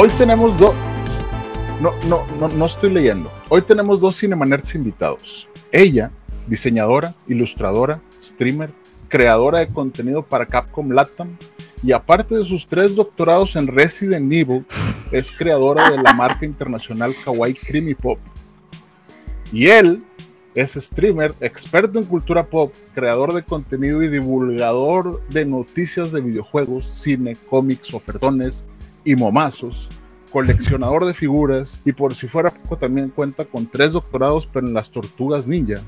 hoy tenemos dos. No, no, no, no estoy leyendo. Hoy tenemos dos Cinemanerds invitados. Ella, diseñadora, ilustradora, streamer, creadora de contenido para Capcom Latam y aparte de sus tres doctorados en Resident Evil, es creadora de la marca internacional Kawaii Creamy Pop. Y él es streamer, experto en cultura pop, creador de contenido y divulgador de noticias de videojuegos, cine, cómics, ofertones y momazos, coleccionador de figuras y por si fuera poco también cuenta con tres doctorados pero en las tortugas ninja,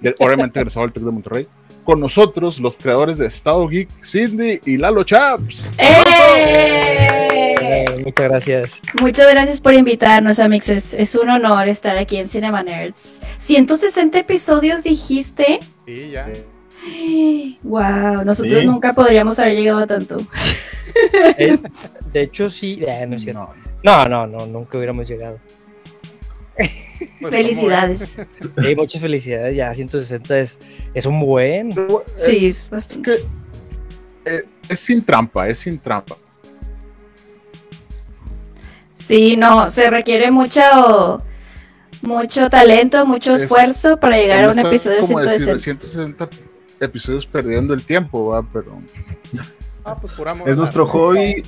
de- obviamente egresado del TEC de Monterrey. Con nosotros los creadores de Estado Geek, Cindy y Lalo Chaps. ¡Eh! Eh, muchas gracias. Muchas gracias por invitarnos, Amix. Es, es un honor estar aquí en Cinema Nerds. 160 episodios dijiste. Sí, ya. Wow, nosotros Sí. nunca podríamos haber llegado a tanto. De hecho, sí. eh, no, es cierto. No, no, no, no, nunca hubiéramos llegado. Pues, Felicidades. Sí, muchas felicidades. Ya 160 es, es un buen. eh, Sí, es Es bastante. que eh, es sin trampa, es sin trampa. Sí, no, se requiere mucho, mucho talento, mucho Es- esfuerzo para llegar a un Está episodio de como decir, 160. 160 episodios perdiendo el tiempo, ¿va? pero Ah, pues amor. Es nuestro hobby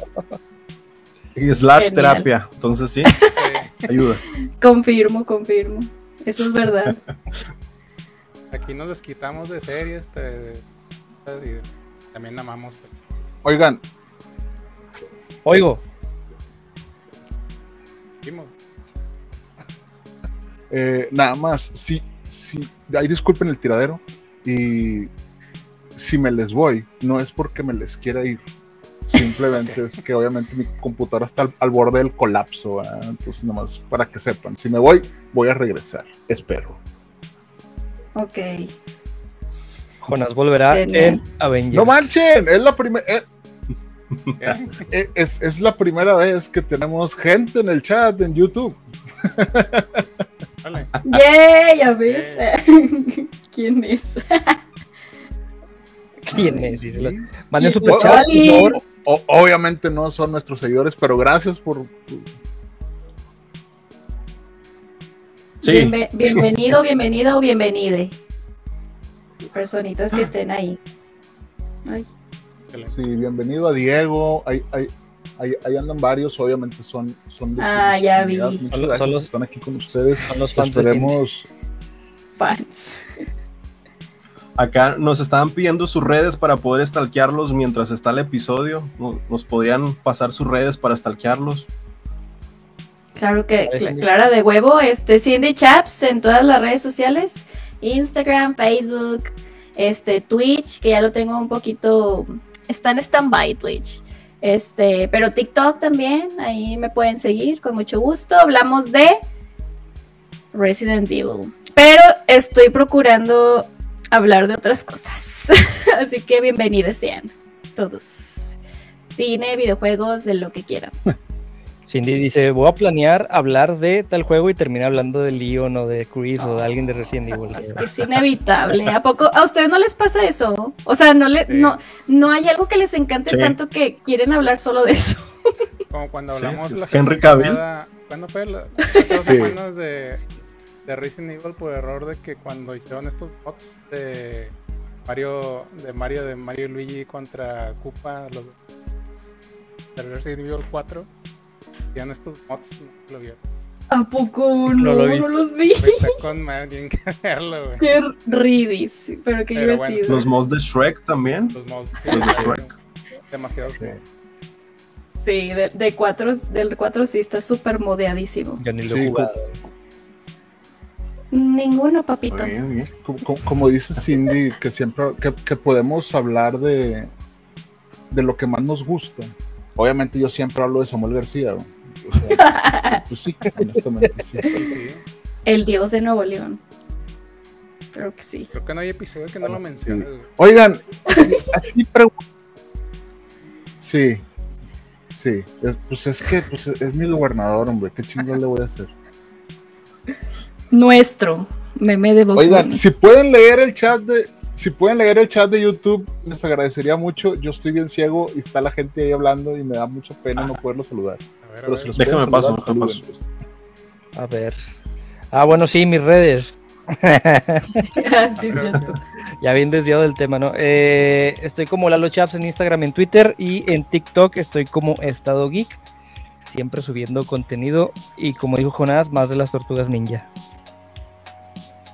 y slash Genial. terapia. Entonces sí, ayuda. Confirmo, confirmo. Eso es verdad. aquí nos desquitamos de series. te- y también amamos. pues, oigan, Oigo, Vimos. eh, nada más, si, si, ahí disculpen el tiradero y si me les voy, no es porque me les quiera ir, simplemente es que obviamente mi computadora está al, al borde del colapso, entonces nada más para que sepan, si me voy, voy a regresar, espero. Ok. Jonas volverá en Avengers. No manchen, es la primera... ¿Qué? Es, es la primera vez que tenemos gente en el chat en YouTube. Vale. ¡Yay! A ver. ¿Quién es? ¿Quién es? Dice la- Manden Sí, super o- chat, por Oli. favor. O- obviamente no son nuestros seguidores, pero gracias por. Sí, Bienve- bienvenido, bienvenido o bienvenide. Personitas que estén ahí. Ay. Sí, bienvenido a Diego. Ahí, ahí, ahí, ahí andan varios, obviamente son. son de Ah, ya vi. Son son los- están aquí con ustedes. Son los fans. Esperemos. fans. Acá nos estaban pidiendo sus redes para poder stalkearlos mientras está el episodio. Nos, nos podrían pasar sus redes para stalkearlos. Claro que, cl-. Clara de huevo, este Cindy Chaps en todas las redes sociales, Instagram, Facebook, este Twitch, que ya lo tengo un poquito, está en stand-by Twitch. Este, pero TikTok también, ahí me pueden seguir con mucho gusto. Hablamos de Resident Evil. Pero estoy procurando hablar de otras cosas. Así que bienvenidos sean todos. Cine, videojuegos, de lo que quieran. Cindy dice, voy a planear hablar de tal juego y termina hablando de Leon o de Chris o de alguien de Resident Evil. Es que es inevitable. ¿A poco a ustedes no les pasa eso? O sea, no le, Sí. no, no hay algo que les encante Sí. tanto que quieren hablar solo de eso. Como cuando Sí, hablamos es la Henry Cavill. ¿Cuándo fue? La, hace dos Sí. semanas de, de Resident Evil por error de que cuando hicieron estos bots de Mario, de Mario, de Mario y Luigi contra Koopa, los de Resident Evil 4, hacían estos bots, no lo vieron. ¿A poco no? No lo he No, visto. los vi. Con tienen que verlo, güey. Qué ridis, pero qué Pero bueno, divertido. Los mods de Shrek también. Los mods, sí, Los de Shrek. demasiado. Sí. Sí, de, de cuatro, del 4 sí está súper modeadísimo. Yo ni lo Sí, he jugado. Ninguno, papito. Como, dice Cindy, que siempre que, que podemos hablar de, de lo que más nos gusta. Obviamente yo siempre hablo de Samuel García. ¿no? O sea, pues sí, honestamente sí. Sí, sí. El dios de Nuevo León. Creo que sí. Creo que no hay episodio que no lo mencione. Oigan, así pregunto. Sí, sí. es- pues es que pues es mi gobernador, hombre. ¿Qué chingón le voy a hacer? Nuestro meme de Vox Oigan, si pueden leer el chat de. Si pueden leer el chat de YouTube, les agradecería mucho. Yo estoy bien ciego y está la gente ahí hablando y me da mucha pena no poderlo saludar. A ver, a Pero ver. si los Déjame paso, saludar, déjame pues. A ver. Ah, bueno, sí, mis redes. Sí. Ya bien desviado del tema, ¿no? Eh, estoy como Lalo Chaps en Instagram, en Twitter y en TikTok estoy como Estado Geek. Siempre subiendo contenido y como dijo Jonás, más de las tortugas ninja.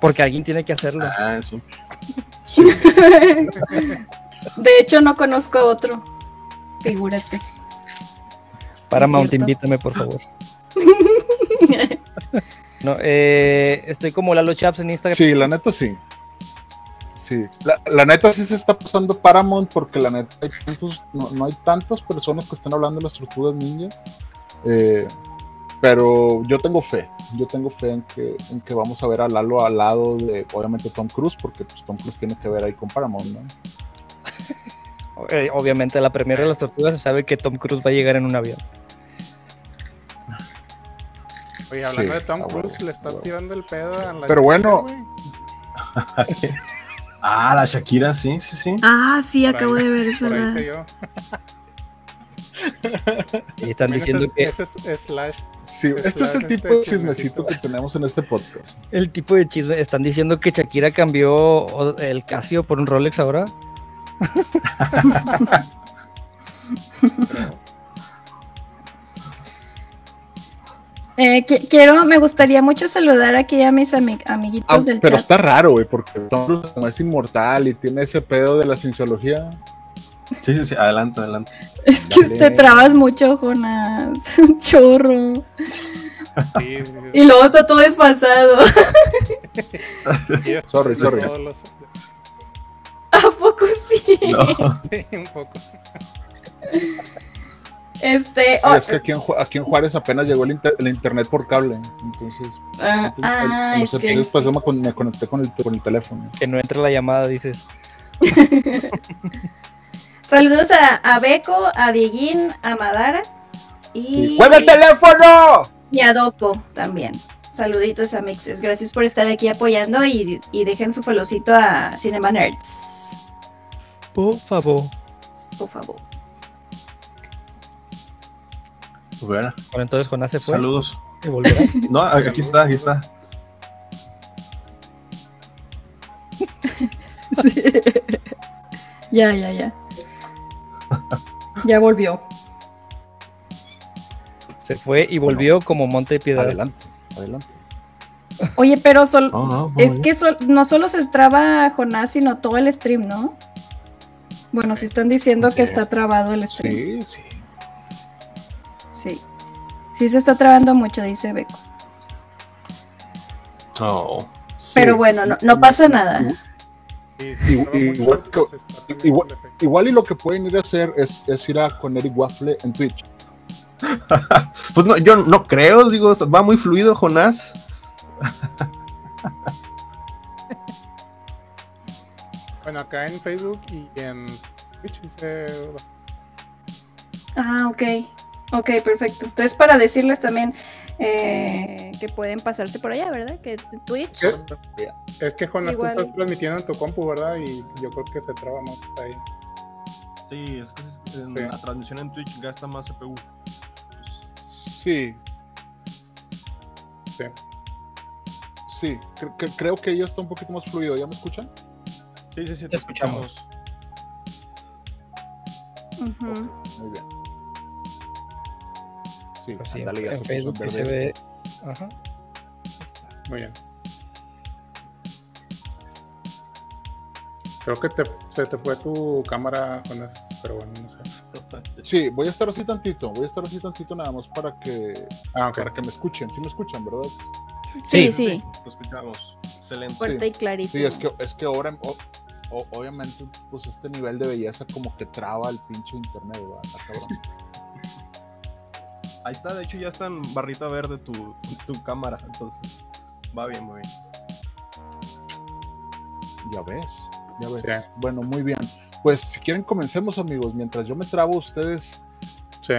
Porque alguien tiene que hacerlo. Ah, sí. Sí. De hecho, no conozco a otro. Figúrate. Paramount, cierto. invítame, por favor. No, eh, estoy como Lalo Chaps en Instagram. Sí, la neta sí. Sí, la, la neta sí se está pasando Paramount porque la neta hay tantos- no, no hay tantas personas que están hablando de las tortugas ninja. Eh, pero yo tengo fe, yo tengo fe en que, en que vamos a ver a Lalo al lado de obviamente Tom Cruise, porque pues, Tom Cruise tiene que ver ahí con Paramount, ¿no? Obviamente, a la primera de las tortugas se sabe que Tom Cruise va a llegar en un avión. Oye, hablando Sí, de Tom Cruise, bueno, le está bueno. tirando el pedo a la Pero bueno. Ah, la Shakira, sí, sí, sí. Ah, sí, Por acabo ahí- de ver, es verdad. Y están diciendo ese que es- ese es slash. Sí, Es esto es el claro, tipo este de chismecito chismecito. que tenemos en este podcast. el tipo de chisme. Están diciendo que Shakira cambió el Casio por un Rolex ahora. Eh, qui- quiero, me gustaría mucho saludar aquí a mis ami- amiguitos Ah, del pero chat. está raro, güey, porque Tom es inmortal y tiene ese pedo de la cienciología. Sí, sí, sí. Adelante, adelante. Es que Dale. te trabas mucho, Jonas. Un chorro. Sí, sí, Y luego está todo desfasado. sí, es- Sorry, sí, sorry. los- ¿A poco sí? No. Sí, un poco. Este. Sí, oh, es que aquí en, Ju- aquí en Juárez apenas llegó el, inter- el internet por cable. Entonces, ah, entonces, ah, como es se- que. después con- me conecté con el, con el teléfono. Que no entre la llamada, dices. Saludos a, a Beco, a Dieguín, a Madara y, ¡Mueve el teléfono! y a Doco también. Saluditos a Mixes. Gracias por estar aquí apoyando y, y dejen su folocito a Cinema Nerds, Por favor. por favor. Bueno, Bueno, entonces Jonás se fue. saludos. y volverá. No, aquí está, aquí está. ya, ya, ya. Ya volvió. Se fue y volvió como Monte de Piedra. Adelante, adelante. Oye, pero sol- No, no, es que sol- no solo se traba Jonás, sino todo el stream, ¿no? Bueno, si están diciendo que está trabado el stream. Sí, sí. Sí. Sí se está trabando mucho, dice Beco. Oh. Pero bueno, no, no pasa nada. Sí, sí, que-. Igual y lo que pueden ir a hacer es, es ir a con Eric Waffle en Twitch. Pues no, yo no creo, digo, va muy fluido, Jonás. Bueno, acá en Facebook y en Twitch dice Ah, ok. Ok, perfecto. Entonces, para decirles también eh, que pueden pasarse por allá, ¿verdad? Que Twitch. ¿Qué? Es que Jonas, Igual. tú estás transmitiendo en tu compu, ¿verdad? Y yo creo que se traba más ahí. Sí, es que en Sí. la transmisión en Twitch gasta más CPU. Sí, Sí. sí. Cre- cre- creo que ya está un poquito más fluido. ¿Ya me escuchan? Sí, sí, sí, Te escuchamos. Muy bien. Sí, Pues sí, en Facebook sí se ve. Ajá. Muy bien. Creo que te, se te fue tu cámara, Jonas, pero bueno, no sé. Sí, voy a estar así tantito. Voy a estar así tantito nada más para que, Ah, para que me escuchen. Sí me escuchan, ¿verdad? Sí, Sí. sí. Te escuchamos. Excelente. Fuerte y Sí, clarísimo. es que, es que ahora, o- o- obviamente, pues este nivel de belleza como que traba el pinche internet, ¿verdad? Está cabrón. Ahí está, de hecho ya está en barrita verde tu, tu cámara, entonces va bien, muy bien. Ya ves, ya ves. Sí. Bueno, muy bien. Pues si quieren comencemos amigos, mientras yo me trabo ustedes Sí.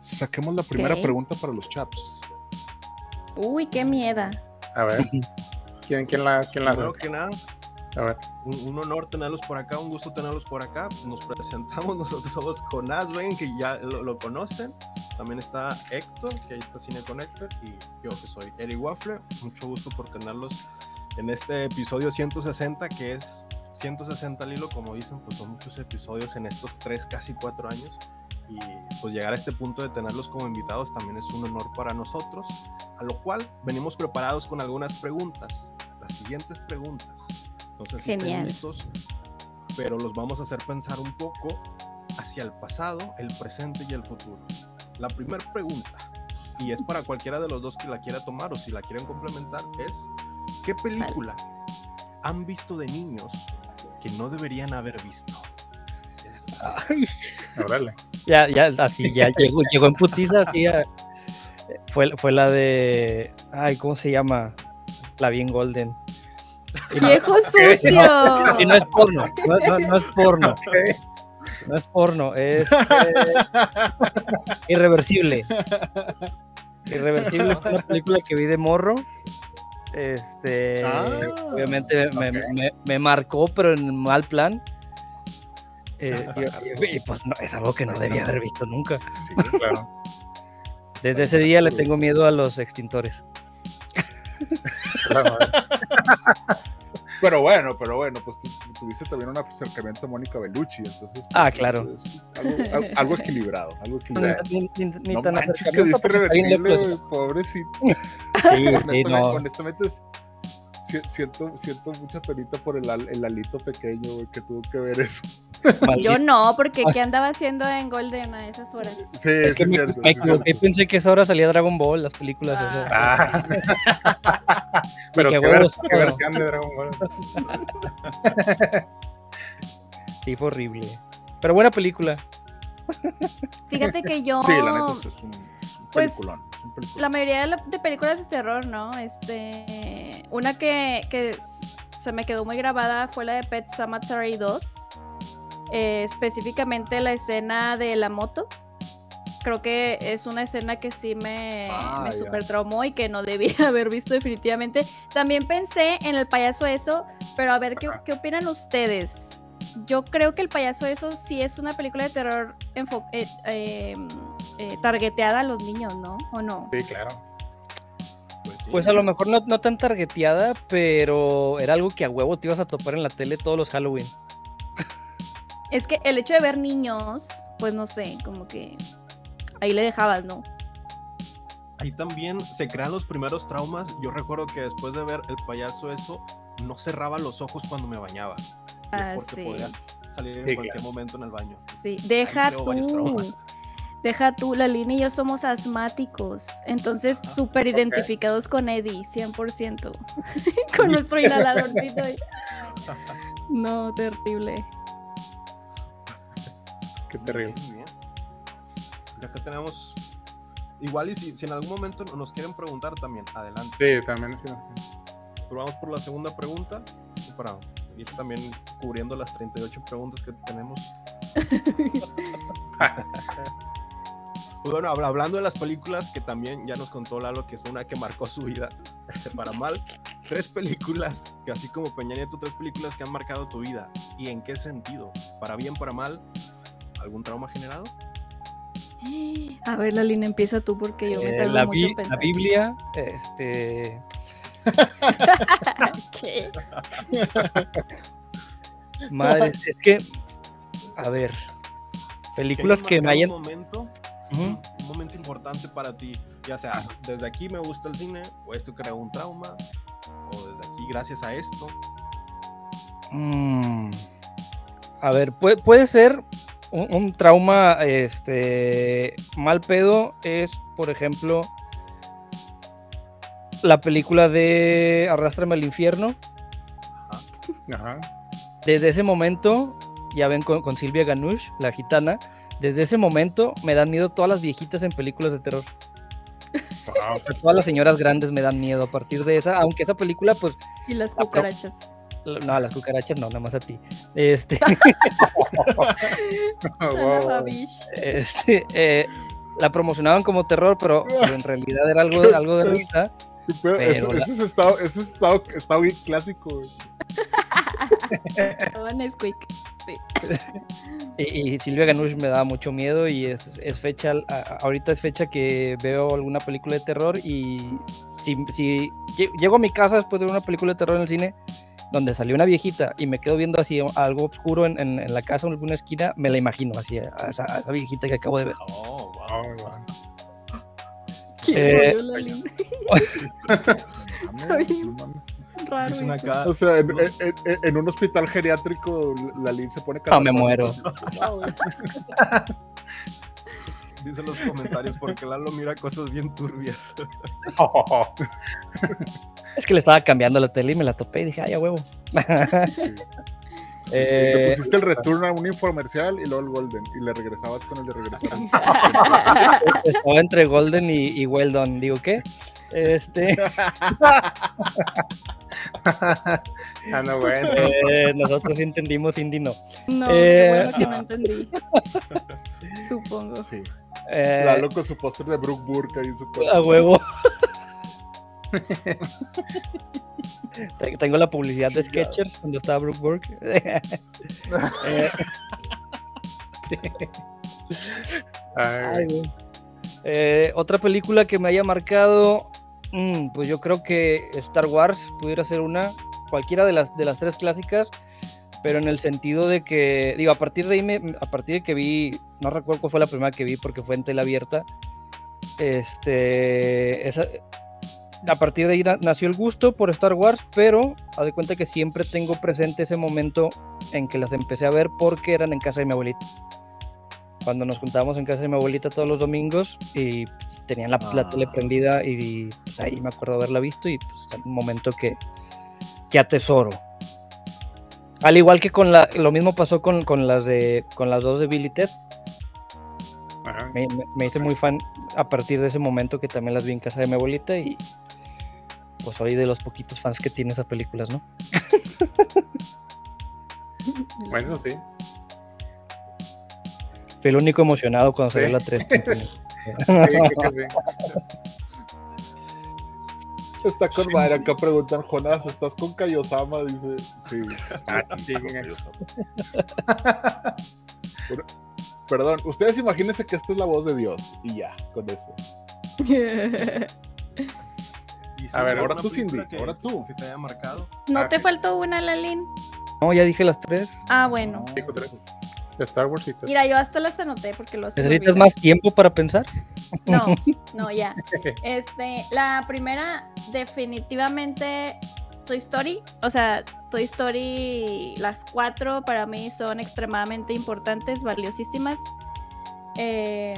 saquemos la primera pregunta para los chaps. Uy, qué miedo. A ver. ¿Quién, quién la, quién la Primero que nada, A ver. un, un honor tenerlos por acá, un gusto tenerlos por acá. Nos presentamos, nosotros somos Jonás, ven que ya lo, lo conocen. También está Héctor, que ahí está Cine Connector, y yo que soy Eric Waffle. Mucho gusto por tenerlos en este episodio 160, que es 160 al hilo, como dicen, pues son muchos episodios en estos tres, casi cuatro años. Y pues llegar a este punto de tenerlos como invitados también es un honor para nosotros, a lo cual venimos preparados con algunas preguntas. Las siguientes preguntas. No sé si estén listos, pero los vamos a hacer pensar un poco hacia el pasado, el presente y el futuro. La primera pregunta, y es para cualquiera de los dos que la quiera tomar o si la quieren complementar, es ¿qué película han visto de niños que no deberían haber visto? Órale. Ya, ya, así, ya llegó, llegó en putiza, así. ya. Fue, fue la de. Ay, ¿cómo se llama? La bien Golden. No, Viejo sucio. y no es porno, no, no- no es porno. No es porno, es eh, irreversible. Irreversible es una película que vi de morro. Este, Ah, obviamente me, ok. me- me marcó, pero en mal plan. Eh, y- y, pues no, es algo que no debía haber visto nunca. Sí. Claro. Desde ese día le tengo miedo a los extintores. claro. Pero bueno, pero bueno, pues tú, tuviste también un acercamiento a Mónica Bellucci, entonces. pues, Ah, claro. algo, al- algo equilibrado, algo equilibrado. ni- ni- ni No tan manches que diste güey, pobrecito. Sí, sí, honestamente, no. honestamente es- siento, siento mucha penita por el, el alito pequeño güey, que tuvo que ver eso. maldito. Yo no, porque ¿qué andaba haciendo en Golden a esas horas? Sí, Es que es me, cierto. me es cierto. pensé que esa hora salía Dragon Ball, las películas esas. Ah. Pero qué, versión de Dragon Ball. Sí, fue horrible. Pero buena película. Fíjate que yo. Sí, la neta es un Pues, peliculón. es un peliculón. La mayoría de, la- de películas de terror, ¿no? Este. Una que, se me quedó muy grabada fue la de Pet Cemetery 2. eh, específicamente la escena de la moto. Creo que es una escena que sí me, Ah, me super traumó y que no debía haber visto definitivamente. También pensé en el payaso eso, pero a ver qué opinan ustedes. Yo creo que el payaso eso sí es una película de terror enfo- eh, eh, eh, targeteada a los niños, ¿no? ¿O no? Sí, claro. Pues, sí. Pues a lo mejor no, no tan targeteada, pero era algo que a huevo te ibas a topar en la tele todos los Halloween. Es que el hecho de ver niños, pues no sé, como que ahí le dejabas, ¿no? Ahí también se crean los primeros traumas. Yo recuerdo que después de ver el payaso eso, no cerraba los ojos cuando me bañaba. Ah, porque sí. podía salir en Sí, cualquier claro. momento en el baño. Sí, deja tú. Deja tú, la Lina y yo somos asmáticos, entonces Ah, súper identificados con Eddie, 100%. con nuestro inhaladorcito. No, terrible. Qué terrible. Bien, bien. Y acá tenemos. Igual, y si, si en algún momento nos quieren preguntar también, adelante. Sí, también sí. nos- Pero vamos por la segunda pregunta. y Para ir también cubriendo las 38 preguntas que tenemos. Bueno, habla- hablando de las películas que también ya nos contó Lalo, que fue una que marcó su vida para mal. Tres películas, que así como Peña Nieto, tres películas que han marcado tu vida. ¿Y en qué sentido? ¿Para bien, para mal? ¿Algún trauma generado? A ver, la Lina, empieza tú porque yo me Eh, tardo la, mucho en la pensar. Biblia, este. ¿Qué? Madre, es que. A ver. Películas que me haya hayan. Un momento, un momento importante para ti. Ya sea, desde aquí me gusta el cine, o esto creó un trauma, o desde aquí, gracias a esto. Mm. A ver, puede, puede ser un, un trauma este mal pedo es, por ejemplo, la película de Arrástrame al infierno. Ajá. Desde ese momento, ya ven con, con Silvia Ganush, la gitana, Desde ese momento me dan miedo todas las viejitas en películas de terror. Wow. Todas las señoras grandes me dan miedo a partir de esa, aunque esa película, pues, Y las cucarachas. no, las cucarachas no, nada más a ti. Este, Sana Wow. Babish. este, eh, la promocionaban como terror, pero, pero en realidad era algo, algo de risa. Pero Eso- la- es estado, ese es estado, estado bien clásico. güey. Todo Nesquik. Sí. Y, y Silvia Ganush me daba mucho miedo y es, es fecha, ahorita es fecha que veo alguna película de terror y si, si lle- llego a mi casa después de ver una película de terror en el cine donde salió una viejita y me quedo viendo así algo oscuro en, en- en la casa o en alguna esquina, me la imagino así, a esa, a esa viejita que acabo de ver. Oh, wow. Wow. ¿Quién Eh, bien. Raro eso. O sea, en, en- en- en un hospital geriátrico, la Lin se pone No, me muero. dicen los comentarios, porque Lalo mira cosas bien turbias. Es que le estaba cambiando la tele y me la topé y dije, ay, a huevo. Eh, pusiste el return a un infomercial y luego el golden. Y le regresabas con el de regresar. estaba entre Golden y, y Well Done. Digo, ¿qué? Este, Ah, no, bueno. eh, nosotros sí entendimos, Indy no. No, Eh, qué bueno que no entendí. Supongo. Sí. Eh, Lalo con su póster de Brooke Burke ahí en su A huevo. Te- Tengo la publicidad de. Sketchers cuando estaba Brooke Burke. Eh, Ay, güey. Eh, otra película que me haya marcado, mm, pues yo creo que Star Wars pudiera ser una, cualquiera de las, de las tres clásicas, pero en el sentido de que, digo, a partir de ahí, me- a partir de que vi, no recuerdo cuál fue la primera que vi porque fue en tela abierta, este, esa, a partir de ahí na- nació el gusto por Star Wars, pero haz de cuenta que siempre tengo presente ese momento en que las empecé a ver porque eran en casa de mi abuelita. Cuando nos juntábamos en casa de mi abuelita todos los domingos y tenían la, la Ah. tele prendida y pues, ahí me acuerdo haberla visto y pues, es un momento que, que atesoro. Al igual que con la, lo mismo pasó con, con las de con las dos de Billy Ted. Me, me- me hice muy fan a partir de ese momento que también las vi en casa de mi abuelita y pues soy de los poquitos fans que tiene esas películas, ¿no? Bueno, sí. Fui el único emocionado cuando salió Sí. la 3. Sí, creo que sí. Está con madre. Acá preguntan, Jonás, ¿estás con Kaiosama? Dice, sí. Ah, sí. Pero- Perdón, ustedes imagínense que esta es la voz de Dios. Y ya, con eso. A ver, ¿alguna ahora tú, Cindy, que- ahora tú. Que te haya marcado. ¿No Ah, te sí. faltó una, Lalín? No, ya dije las tres. Ah, bueno. Dijo tres. Star Wars y tres. Mira, yo hasta las anoté porque lo ¿Necesitas más tiempo para pensar? No, no, ya. Este, la primera, definitivamente Toy Story. O sea, Toy Story, las cuatro para mí son extremadamente importantes, valiosísimas. Eh,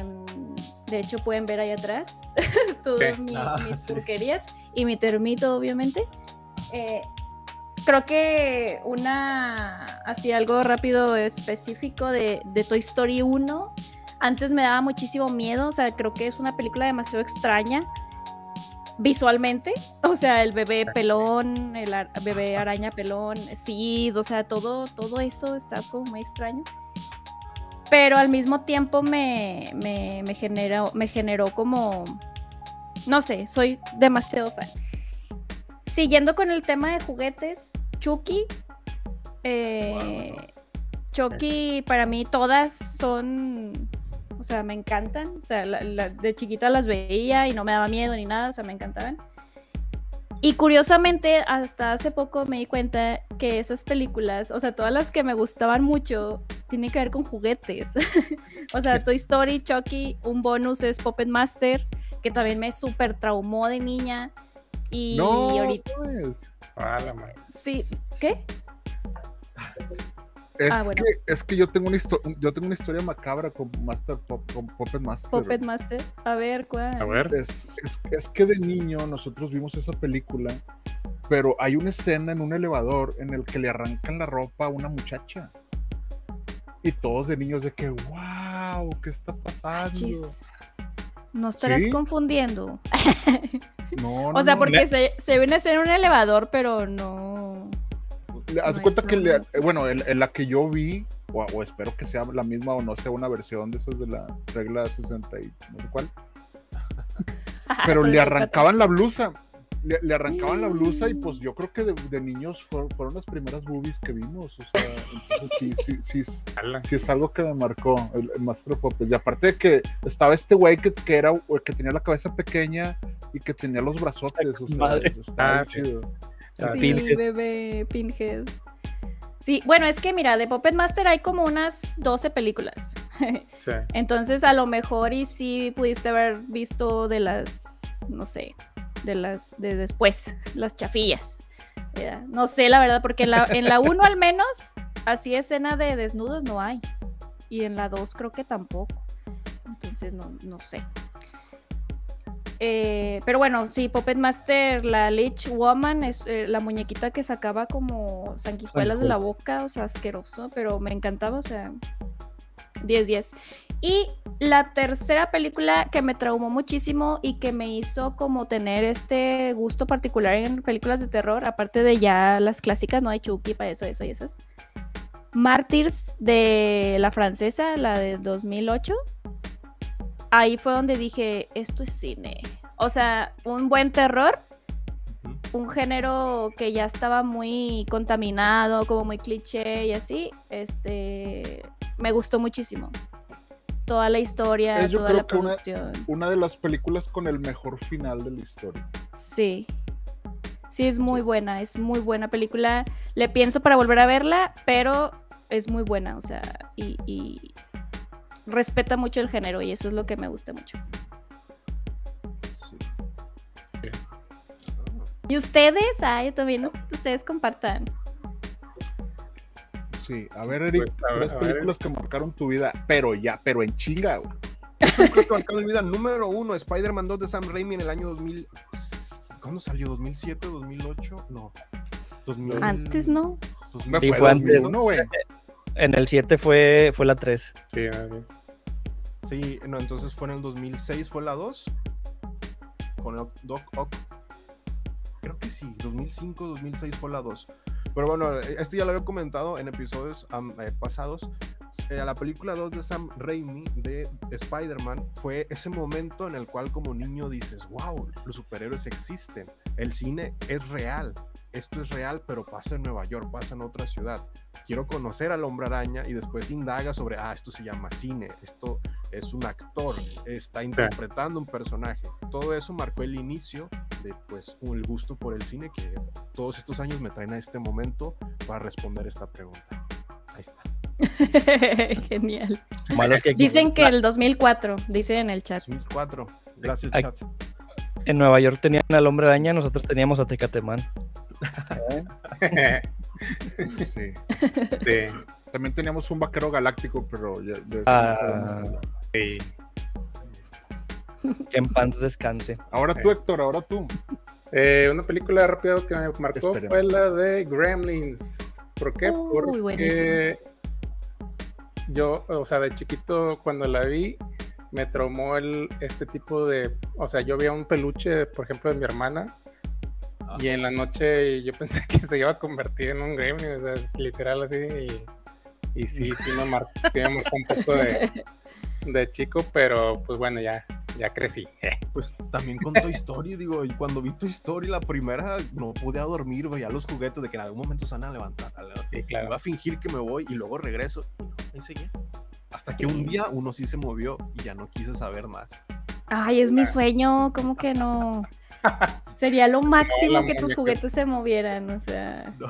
de hecho, pueden ver ahí atrás todas Ah, mis sí. porquerías y mi termito, obviamente. Eh, creo que una, así algo rápido específico de, de Toy Story 1 antes me daba muchísimo miedo, o sea, creo que es una película demasiado extraña visualmente, o sea, el bebé pelón, el ar- bebé araña pelón, Sid, o sea, todo, todo eso está como muy extraño. Pero al mismo tiempo me, me, me generó, me generó como, no sé, soy demasiado fan. Siguiendo con el tema de juguetes, Chucky, eh, Chucky para mí todas son, o sea, me encantan. O sea, la- la- de chiquita las veía y no me daba miedo ni nada, o sea, me encantaban. Y curiosamente, hasta hace poco me di cuenta que esas películas, o sea, todas las que me gustaban mucho, tienen que ver con juguetes. o sea, Toy Story, Chucky, un bonus es Puppet Master, que también me súper traumó de niña. Y no, ahorita, pues. Ah, la madre. sí, ¿qué? Es, Ah, bueno. que, es que yo tengo una histo- yo tengo una historia macabra con Master Pop, con Puppet Master. Puppet Master. A ver, ¿cuál? A ver. Es, es, es que de niño nosotros vimos esa película, pero hay una escena en un elevador en el que le arrancan la ropa a una muchacha. Y todos de niños de que, wow, wow, ¿qué está pasando? Chis. No estarás ¿Sí? confundiendo. No, no, O sea, no. porque se, se viene a ser un elevador, pero no. Haz No cuenta que, le- bueno, en, en la que yo vi, o, o espero que sea la misma o no sea una versión de esas de la regla 60 y no sé cuál, pero le 34. arrancaban la blusa. Le, le arrancaban la blusa y pues yo creo que de, de niños fue- fueron las primeras boobies que vimos. O sea, entonces sí, sí, sí, sí es algo que me marcó el, el Master Puppets. Y aparte de que estaba este güey que, que era que tenía la cabeza pequeña y que tenía los brazotes. O sea, Madre. estaba Ah, bien sí. chido. Ah, Sí, Pinhead. bebé, Pinhead. Sí, bueno, es que mira, de Puppet Master hay como unas 12 películas. Sí. Entonces, a lo mejor y sí pudiste haber visto de las, no sé, de las de después, las chafillas. Ya, No sé, la verdad, porque en la, en la 1 al menos, así escena de desnudos no hay. Y en la 2 creo que tampoco. Entonces, no, no sé. Eh, pero bueno, sí, Puppet Master, la Lich Woman, es eh, la muñequita que sacaba como sanguijuelas de la boca, o sea, asqueroso, pero me encantaba, o sea, 10-10. Y la tercera película que me traumó muchísimo y que me hizo como tener este gusto particular en películas de terror, aparte de ya las clásicas, no hay Chucky, para eso, eso y esas. Mártires de la francesa, la de 2008. Ahí fue donde dije, esto es cine. O sea, un buen terror, un género que ya estaba muy contaminado, como muy cliché y así, este, me gustó muchísimo. Toda la historia, Es, yo toda creo la que una- producción. Una de las películas con el mejor final de la historia. Sí. Sí, es muy buena, es muy buena película. Le pienso para volver a verla, pero es muy buena, o sea, y, y respeta mucho el género y eso es lo que me gusta mucho. Sí. ¿Y ustedes? Ay, también us- ustedes compartan. Sí, a ver, Eric, Pues, a tres ver. películas que marcaron tu vida, pero ya, pero en chinga, güey. Que marcaron mi vida. Número uno, Spider-Man 2 de Sam Raimi en el año 2000. ¿Cuándo salió? ¿2007? ¿2008? No. 2000... Antes, ¿no? Sí, fue, fue antes. 2001, güey. En el 7 fue, fue la 3. Sí, a ver. Sí, no, entonces fue en el 2006, fue la 2. Con Oc- Doc Ock. Creo que sí, 2005, 2006 fue la 2. Pero bueno, este ya lo había comentado en episodios eh, pasados. Eh, la película 2 de Sam Raimi de Spider-Man fue ese momento en el cual como niño dices, wow, los superhéroes existen, el cine es real, esto es real, pero pasa en Nueva York, pasa en otra ciudad. Quiero conocer al hombre araña y después indaga sobre, ah, esto se llama cine, esto es un actor, está interpretando un personaje. Todo eso marcó el inicio de pues el gusto por el cine que todos estos años me traen a este momento para responder esta pregunta. Ahí está. Genial. Que Dicen que el 2004, dice en el chat. 2004. Gracias, chat. en Nueva York tenían al hombre araña, nosotros teníamos a Tecatemán. Sí. sí, También teníamos un vaquero galáctico, pero ya, Ah. sí. Que en paz descanse. Ahora tú, Héctor, ahora tú. Eh, una película rápida que me marcó Esperemos. fue la de Gremlins. ¿Por qué? Porque buenísimo. yo, o sea, de chiquito cuando la vi, me traumó el, este tipo de, o sea, yo veía un peluche, por ejemplo, de mi hermana, y en la noche yo pensé que se iba a convertir en un gremlin, o sea, literal así, y, y sí, sí me, mar- sí me marcó un poco de, de chico, pero pues bueno, ya, ya crecí. Pues también con Toy Story, digo, y cuando vi Toy Story la primera, no pude dormir, veía los juguetes de que en algún momento se van a levantar. a la- Sí, claro. Voy a fingir que me voy y luego regreso. Y no, ahí seguí. Hasta que un día uno sí se movió y ya no quise saber más. Ay, es mi sueño, ¿cómo que no? Sería lo máximo que tus juguetes se movieran, o sea. No.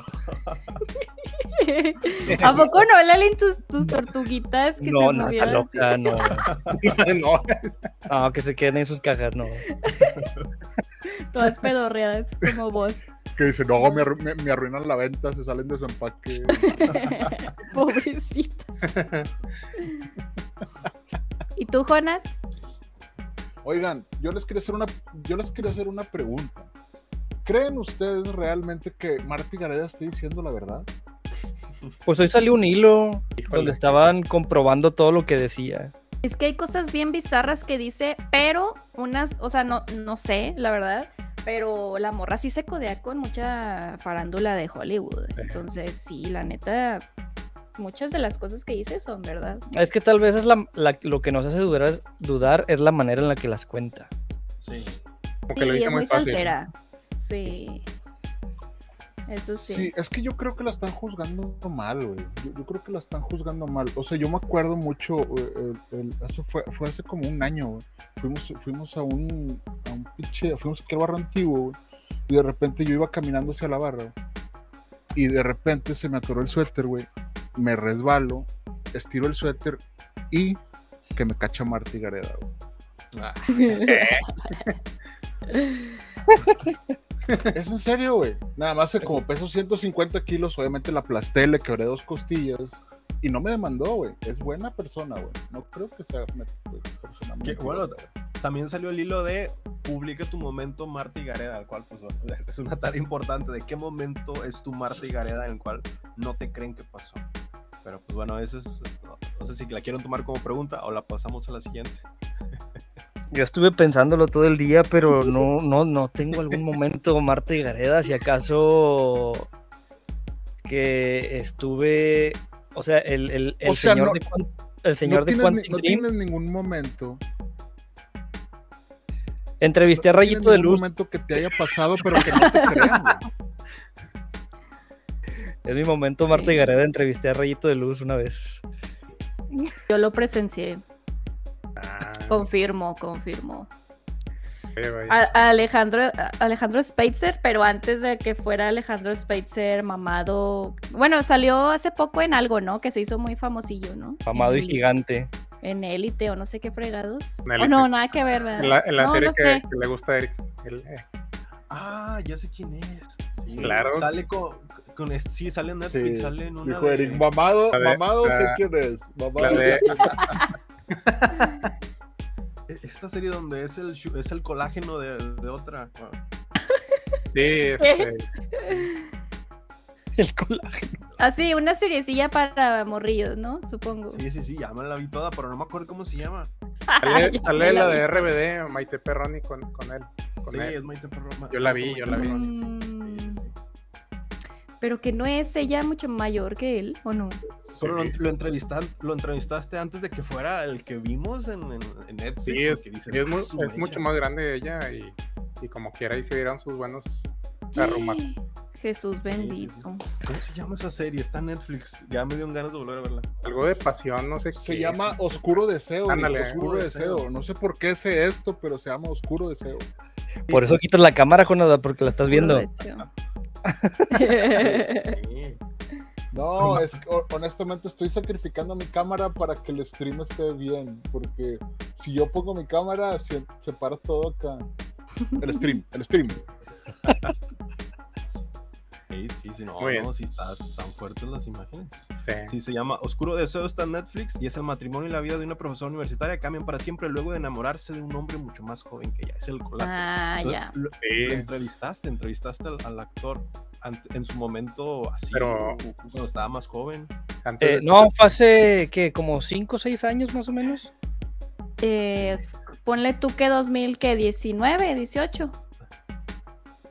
¿A poco no, Lali, tus, tus tortuguitas que No, se no, movieran? así? loca, no. no, No, que se queden en sus cajas, no. Todas pedorreadas como vos. Que dice, no, me, arru- me- me arruinan la venta, se salen de su empaque. Pobrecita. ¿Y tú, Jonas? Oigan, yo les quería hacer una, yo les quería hacer una pregunta. ¿Creen ustedes realmente que Marty Gareda esté diciendo la verdad? Pues hoy salió un hilo Híjole. donde estaban comprobando todo lo que decía. Es que hay cosas bien bizarras que dice, pero unas, o sea, no, no sé, la verdad, pero la morra sí se codea con mucha farándula de Hollywood. Entonces, sí, la neta, muchas de las cosas que dice son verdad. Es que tal vez es la, la- lo que nos hace dudar, dudar es la manera en la que las cuenta. Sí. Como que lo Sí, dice es muy muy fácil. Sí. Eso sí. Sí, es que yo creo que la están juzgando mal, güey. Yo, yo creo que la están juzgando mal. O sea, yo me acuerdo mucho, eh, el- el- hace fue, fue hace como un año, güey. Fuimos, fuimos a un, a un pinche, fuimos al barrio antiguo, güey. Y de repente yo iba caminando hacia la barra. güey, Y de repente se me atoró el suéter, güey. Me resbalo, estiro el suéter y que me cacha Marta y Gareda. Ah, Es en serio, güey. Nada más que como peso 150 kilos, obviamente la aplasté, le quebré dos costillas y no me demandó, güey. Es buena persona, güey. No creo que sea una persona muy que, bueno, también salió el hilo de publica tu momento Marta y Gareda, al cual pues es una tarea importante de qué momento es tu Marta y Gareda en el cual no te creen que pasó. Pero pues bueno, esa es, no, no sé si la quieren tomar como pregunta o la pasamos a la siguiente. Yo estuve pensándolo todo el día, pero no, no, no tengo algún momento, Marta y Gareda, si acaso que estuve, o sea, el, el, el O sea, señor no- de Quan- el señor no de tienes, no Dream, tienes ningún momento. entrevisté a Rayito de Luz, momento que te haya pasado, pero que no te crean, güey. es mi momento, Marta y. Gareda, entrevisté a Rayito de Luz una vez. Yo lo presencié. Ah, Confirmo, confirmo. A- Alejandro, Alejandro Speitzer, pero antes de que fuera Alejandro Speitzer mamado. Bueno, salió hace poco en algo, ¿no? Que se hizo muy famosillo, ¿no? Famado y gigante. En élite o no sé qué fregados. En Oh, no, nada que ver, ¿verdad? En la, en la No, serie no que, le gusta a Eric. el- eh, Ah, ya sé quién es. Sí, Claro. Sale con, con este- sí, sale en Netflix, Sí, sale en una Dijo de- Eric, mamado, de- mamado sé quién es. Mamado la de- Esta serie donde es el, es el colágeno de, de otra. Ah, Sí, este, El colágeno. Así, una seriecilla para morrillos, ¿no? Supongo. Sí, sí, sí, ya me la vi toda, pero no me acuerdo cómo se llama. sale, sale la de RBD, Maite Perroni con, con él. Con Sí, él. es Maite Perroni. Yo la vi, yo la vi. Mm, Sí, sí. Pero que no es ella mucho mayor que él, ¿o no? Pero lo, lo entrevistan- lo entrevistaste antes de que fuera el que vimos en, en- en Netflix. Sí, es, dices, sí, mucho más grande ella y, y como quiera ahí se dieron sus buenos arrumados. Jesús sí, sí. bendito. ¿Cómo se llama esa serie? Está en Netflix. Ya me dieron ganas de volver a verla. Algo de pasión, no sé Se qué. llama Oscuro Deseo. Ándale. Oscuro Deseo. Deseo. No sé por qué sé esto, pero se llama Oscuro Deseo. Por eso quitas la cámara, Jonada, porque la estás viendo. Sí. No, es honestamente estoy sacrificando mi cámara para que el stream esté bien, porque si yo pongo mi cámara se, se para todo acá. El stream, el stream. Sí, sí, no, Muy bien. no, sí está tan fuertes las imágenes. Sí. Sí, se llama Oscuro Deseo, está en Netflix y es el matrimonio y la vida de una profesora universitaria cambian para siempre luego de enamorarse de un hombre mucho más joven que ella. Es el colágeno. ah, Entonces, ya. Lo, lo Sí. entrevistaste, entrevistaste al, al actor en su momento así, Pero- cuando estaba más joven. Antes Eh, no, fue hace, ¿qué? Como 5 o 6 años más o menos. Eh, ponle tú que 2000, que 19, 18.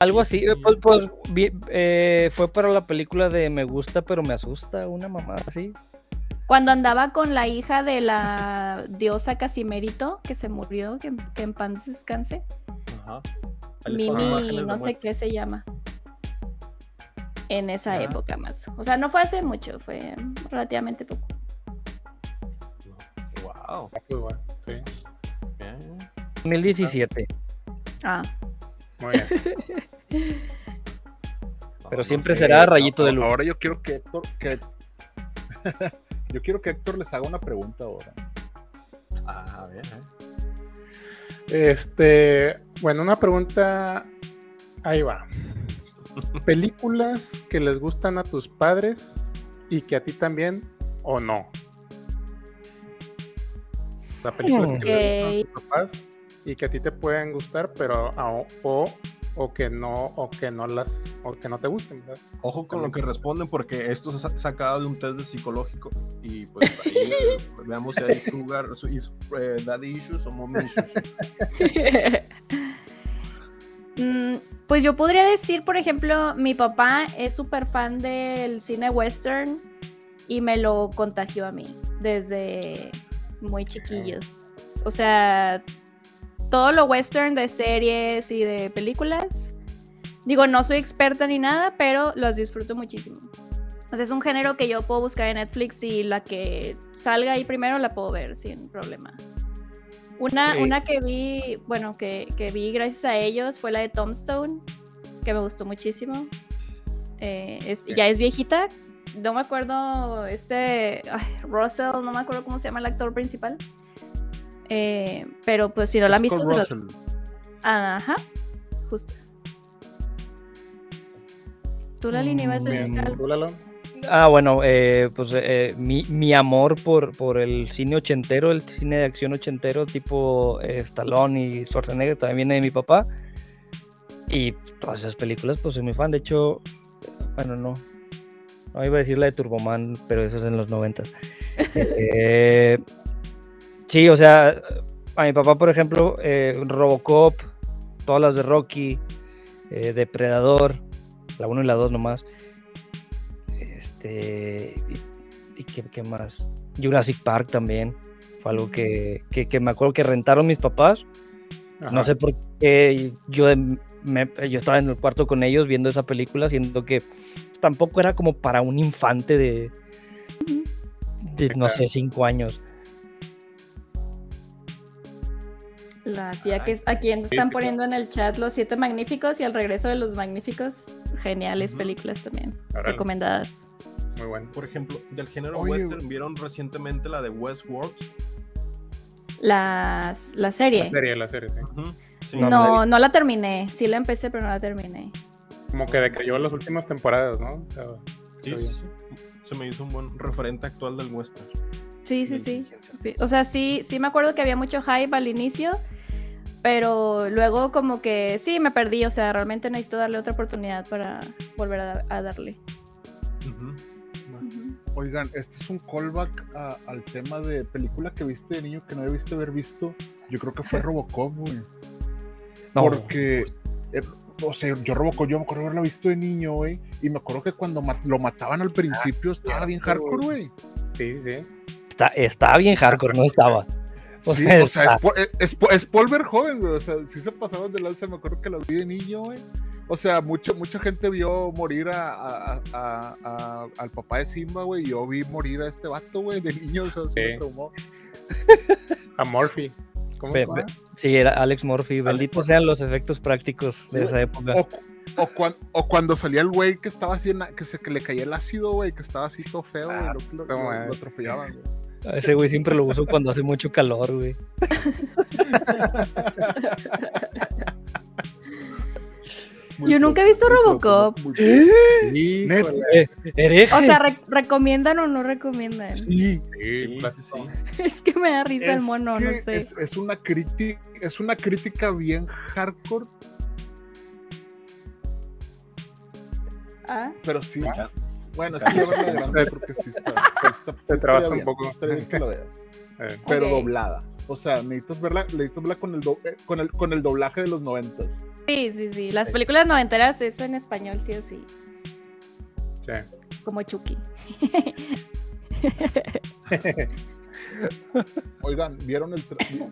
Algo Sí, así, sí, sí. pues, pues, vi- eh, fue para la película de Me gusta pero me asusta, una mamá así. Cuando andaba con la hija de la diosa Casimerito, que se murió, que, que en paz descanse. Ajá. Mimi, no sé qué se llama. En esa época más. O sea, no fue hace mucho, fue relativamente poco. Wow. Pues bueno, sí, bien. 2017. Ah, muy bien. Pero no siempre sé. será rayito de luz. Ahora yo quiero que Héctor, que yo quiero que Héctor les haga una pregunta ahora. Ah, a ver, eh. Este, bueno, una pregunta. Ahí va. Películas que les gustan a tus padres y que a ti también o no. O sea, películas que les gustan a tus papás y que a ti te pueden gustar, pero a- o o que no, o que no las, o que no te gusten, ¿verdad? Ojo con lo que responden porque esto se ha sacado de un test de psicológico y pues ahí eh, veamos si hay sugar, su- is- eh, daddy issues o mommy issues. Mm, pues yo podría decir, por ejemplo, mi papá es súper fan del cine western y me lo contagió a mí desde muy chiquillos. O sea, todo lo western de series y de películas. Digo, no soy experta ni nada, pero los disfruto muchísimo. O sea, es un género que yo puedo buscar en Netflix y la que salga ahí primero la puedo ver sin problema. Una, Sí. una que vi, bueno, que, que vi gracias a ellos fue la de Tombstone, que me gustó muchísimo. Eh, es- Ya es viejita. No me acuerdo, este, ay, Russell, no me acuerdo cómo se llama el actor principal. Eh, pero pues si no la han visto, se Russell. Ajá, justo. ¿Tú la línea ibas a Mm. Ah, bueno, eh, pues eh, mi, mi amor por, por el cine ochentero, el cine de acción ochentero, tipo eh, Stallone y Schwarzenegger, también viene de mi papá. Y todas esas películas, pues soy muy fan. De hecho, bueno, no. No iba a decir la de Turboman, pero eso es en los noventas. Eh, sí, o sea, a mi papá, por ejemplo, eh, Robocop, todas las de Rocky, eh, Depredador, la 1 y la 2 nomás. Este. ¿Y, y qué, qué más? Jurassic Park también. Fue algo que, que, que me acuerdo que rentaron mis papás. No sé por qué yo, me- yo estaba en el cuarto con ellos viendo esa película, siendo que tampoco era como para un infante de, de no sé, cinco años. La, sí, aquí, aquí están sí, poniendo en el chat los siete magníficos y el regreso de los magníficos. Geniales películas también. Recomendadas. Muy bueno. Por ejemplo, del género Oye, western, ¿vieron recientemente la de Westworld? Las, la serie. La serie, la serie, sí. No, No, no la terminé. Sí la empecé, pero no la terminé. Como que decayó las últimas temporadas, ¿no? O sea, Sí, sí. Se me hizo un buen referente actual del western. Sí, sí, La. Sí, O sea, sí, sí me acuerdo que había mucho hype al inicio, pero luego como que sí, me perdí. O sea, realmente necesito darle otra oportunidad para volver a, a darle. Oigan, este es un callback a- al tema de película que viste de niño que no debiste haber visto. Yo creo que fue Robocop, güey. No, Porque, eh, o sea, yo Robocop, yo me acuerdo haberla visto de niño, güey. Y me acuerdo que cuando lo mataban al principio estaba bien hardcore, güey. Sí, sí, sí. está, estaba bien hardcore, no estaba. O Sí, sea, o sea, es, es, es po- es Polver joven, güey. O sea, sí se pasaban de lanza. Me acuerdo que lo vi de niño, güey. O sea, mucho, mucha gente vio morir a, a- a- a- al papá de Simba, güey. y Yo vi morir a este vato, güey, de niño. O sea, sí me Sí. traumó. A Murphy. ¿Cómo se ve- sí, era Alex Murphy. Benditos sean los efectos prácticos de esa época. O, o, cuan- o cuando salía el güey que estaba así, en que, se, que le caía el ácido, güey, que estaba así todo feo, güey. Ah, lo, lo- lo- eh. lo atropellaban, güey. A Ese güey siempre lo uso cuando hace mucho calor, güey. Muy Yo nunca he visto Robocop. Eh, hereje. O sea, re- ¿recomiendan o no recomiendan? Sí, Sí, Sí, sí. Es que me da risa el mono, no sé. Es, es una crítica, es una crítica bien hardcore, Ah, pero sí. Ah. Bueno, es que verla de grande porque sí está. sí está- sí estaría trabas un poco. sí estaría bien que lo veas. Eh, Pero doblada. O sea, necesitas verla, necesitas verla con el, do- eh, con el, con el doblaje de los noventas. sí, sí, sí. Las películas noventeras es en español, sí o sí. sí. Como Chucky. Oigan, ¿vieron el, tra- ¿vieron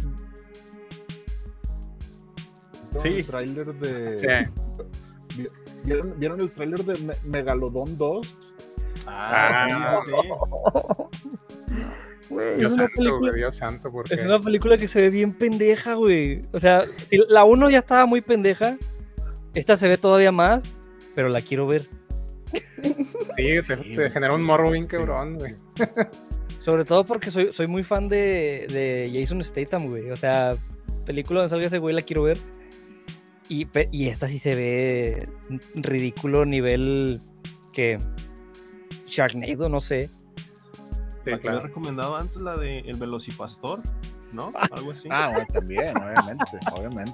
Sí. el tráiler de Sí. ¿Vieron, vieron el tráiler de Me- Megalodon 2? Ah, Ah. sí, sí. Güey, Dios es, una santo, película, güey, Dios santo, porque es una película que se ve bien pendeja, güey. O sea, la 1 ya estaba muy pendeja. Esta se ve todavía más, pero la quiero ver. sí, te, Sí, te genera un sí. morbo bien Sí, cabrón, güey. Sobre todo porque soy, soy muy fan de, de Jason Statham, güey. O sea, película donde salga ese güey la quiero ver. Y, pe- y esta sí se ve ridículo nivel que Sharknado, no sé. Había claro. recomendado antes, la de El Velocipastor. ¿no? Algo así. Ah, bueno, también, obviamente, obviamente.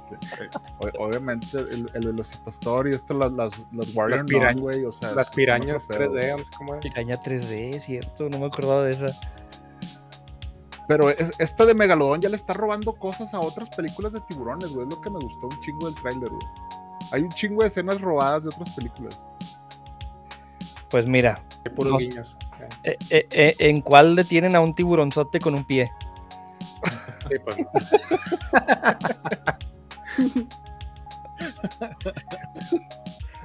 O- obviamente, el, el Velocipastor y esto, las, las, las Warrior Las güey, o sea. Las pirañas otro pedo. 3D, no sé cómo es. Piraña 3D, cierto, no me acordaba de esa. Pero es- esta de Megalodón ya le está robando cosas a otras películas de tiburones, güey. Es lo que me gustó un chingo del tráiler, güey. Hay un chingo de escenas robadas de otras películas. Pues mira, Hay puros No. guiños. eh, eh, eh, ¿en cuál detienen a un tiburonzote con un pie? Sí, pues,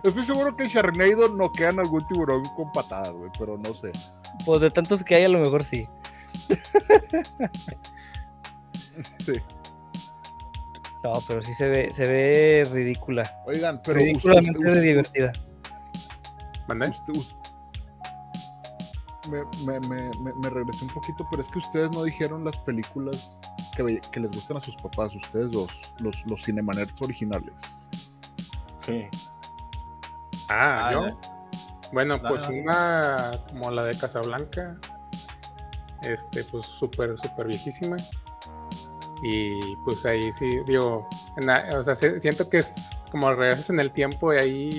Estoy seguro que en Sharknado noquean algún tiburón con patadas, güey, pero no sé. Pues de tantos que hay, a lo mejor sí. Sí. No, pero sí se ve, se ve ridícula. Oigan, pero Ridículamente usted- usted- divertida. ¿mandé? usted- us- me, me, me, me, me regresé un poquito, pero es que ustedes no dijeron las películas que, les gustan a sus papás, ustedes dos, los, los Cinemanerds originales. Sí. Ah, Ah, yo. Bueno, pues una como la de Casablanca. Este, pues súper, súper viejísima. Y pues ahí sí, digo, la- o sea, se- siento que es como regresas en el tiempo y ahí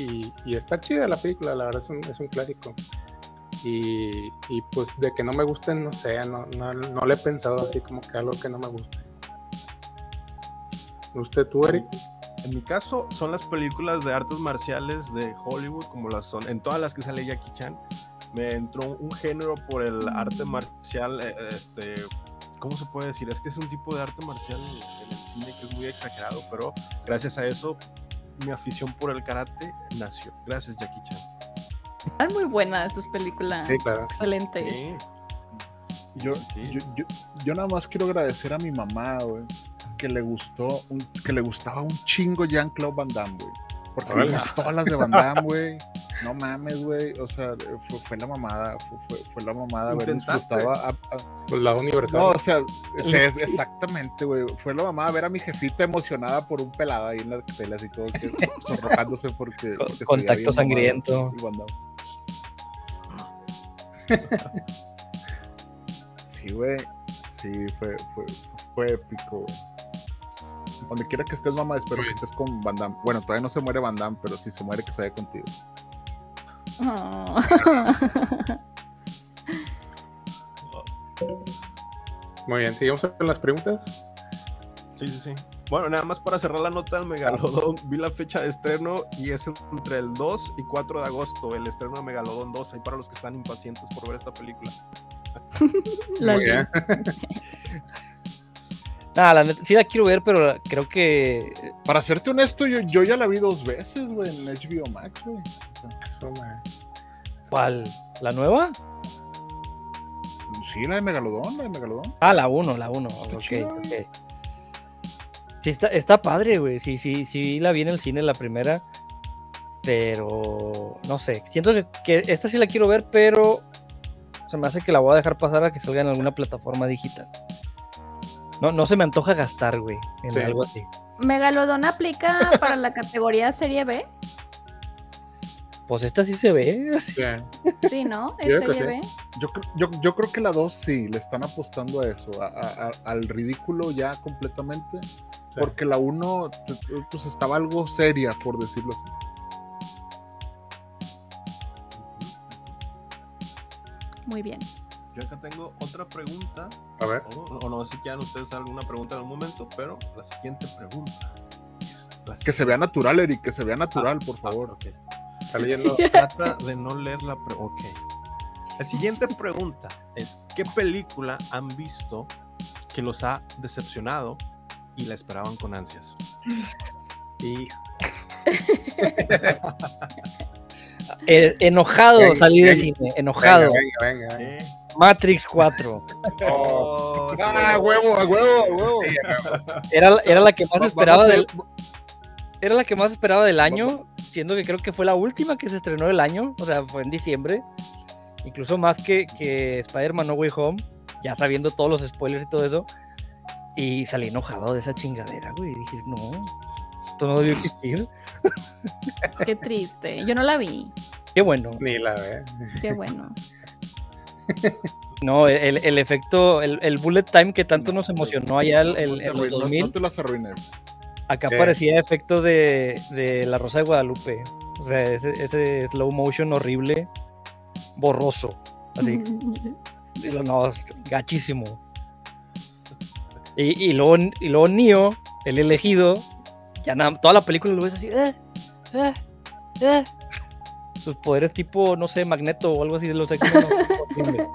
y, y está chida la película, la verdad es un, es un clásico. Y, y, pues de que no me gusten, no sé, no, no, no le he pensado así como que algo que no me guste. ¿Usted, tú, Eric? En mi caso, son las películas de artes marciales de Hollywood, como las son, en todas las que sale Jackie Chan. Me entró un género por el arte marcial, eh, este, ¿cómo se puede decir? Es que es un tipo de arte marcial en el cine que es muy exagerado, pero gracias a eso mi afición por el karate nació. Gracias, Jackie Chan. Están muy buenas sus películas. Sí, claro. Excelentes. Sí. Yo, sí. yo, yo, yo nada más quiero agradecer a mi mamá, güey, que le gustó, un- que le gustaba un chingo Jean-Claude Van Damme, güey. Porque vimos todas las de Van Damme, güey. No mames, güey. O sea, fue, fue la mamada, fue, fue, fue la mamada haber disfrutado a- a- Pues la universal. No, o sea, es- es- exactamente, güey. Fue la mamada ver a mi jefita emocionada por un pelado ahí en la tele, así como que sonrojándose porque. Porque contacto mamado sangriento. Sí, güey. Sí, fue, fue, fue épico, güey. Donde quiera que estés, mamá, espero que estés con Van Damme. Bueno, todavía no se muere Van Damme, pero si se muere, que se vaya contigo. Oh. Muy bien, sigamos con las preguntas. Sí, sí, sí. Bueno, nada más para cerrar la nota del Megalodón, vi la fecha de estreno y es entre el 2 y 4 de agosto, el estreno de Megalodón 2, ahí para los que están impacientes por ver esta película. La Muy bien. Nada, la neta, sí la quiero ver, pero creo que Para serte honesto, yo, yo ya la vi dos veces, güey, en HBO Max, güey. Eso. ¿Cuál? ¿La nueva? Sí, la de Megalodón, la de Megalodón. Ah, la 1, la 1. Está Ok, chida, ok. Sí, está, está padre, güey. Sí, sí, sí, la vi en el cine la primera. Pero no sé. Siento que, que esta sí la quiero ver, pero se me hace que la voy a dejar pasar a que salga en alguna plataforma digital. No, no se me antoja gastar, güey, en Sí. algo así. ¿Megalodón aplica para la categoría Serie B? Pues esta sí se ve. Sí, ¿no? ¿Es Yo creo Serie sí. B? Yo, yo, yo creo que la 2 sí, le están apostando a eso, a- a- a- al ridículo ya completamente. Porque la 1 pues estaba algo seria, por decirlo así. Muy bien. Yo acá tengo otra pregunta, A ver. o, o no sé si quieran ustedes alguna pregunta en un momento, pero la siguiente pregunta es la Que se siguiente. vea natural, Eric, que se vea natural, por Ah, favor. Está leyendo. Trata de no leer la pregunta. Ok. La siguiente pregunta es: ¿Qué película han visto que los ha decepcionado y la esperaban con ansias? Y Eh, enojado Venga, salí del cine, enojado. venga, venga, venga. ¿Eh? Matrix 4. Oh, sí. ¡Ah, huevo, a huevo, a huevo! Era, era la que más esperaba vamos del, era la que más esperaba del año, siendo que creo que fue la última que se estrenó del año, o sea, fue en diciembre. Incluso más que, que Spider-Man No Way Home, ya sabiendo todos los spoilers y todo eso. Y salí enojado de esa chingadera, güey. Y dije, no, esto no debió existir. Qué triste. Yo no la vi. Qué bueno. Ni la ve. Qué bueno. No, el, el efecto, el, el bullet time que tanto nos emocionó allá el, el- No te en los arruines, no- 2000, no te las arruines. acá parecía efecto de, de La Rosa de Guadalupe. O sea, ese, ese slow motion horrible, borroso. Así. No, gachísimo. Y, y luego, y luego Neo, el elegido, ya nada, toda la película lo ves así. "Eh, eh, eh". Sus poderes tipo, no sé, magneto o algo así de los X-Men. horrible.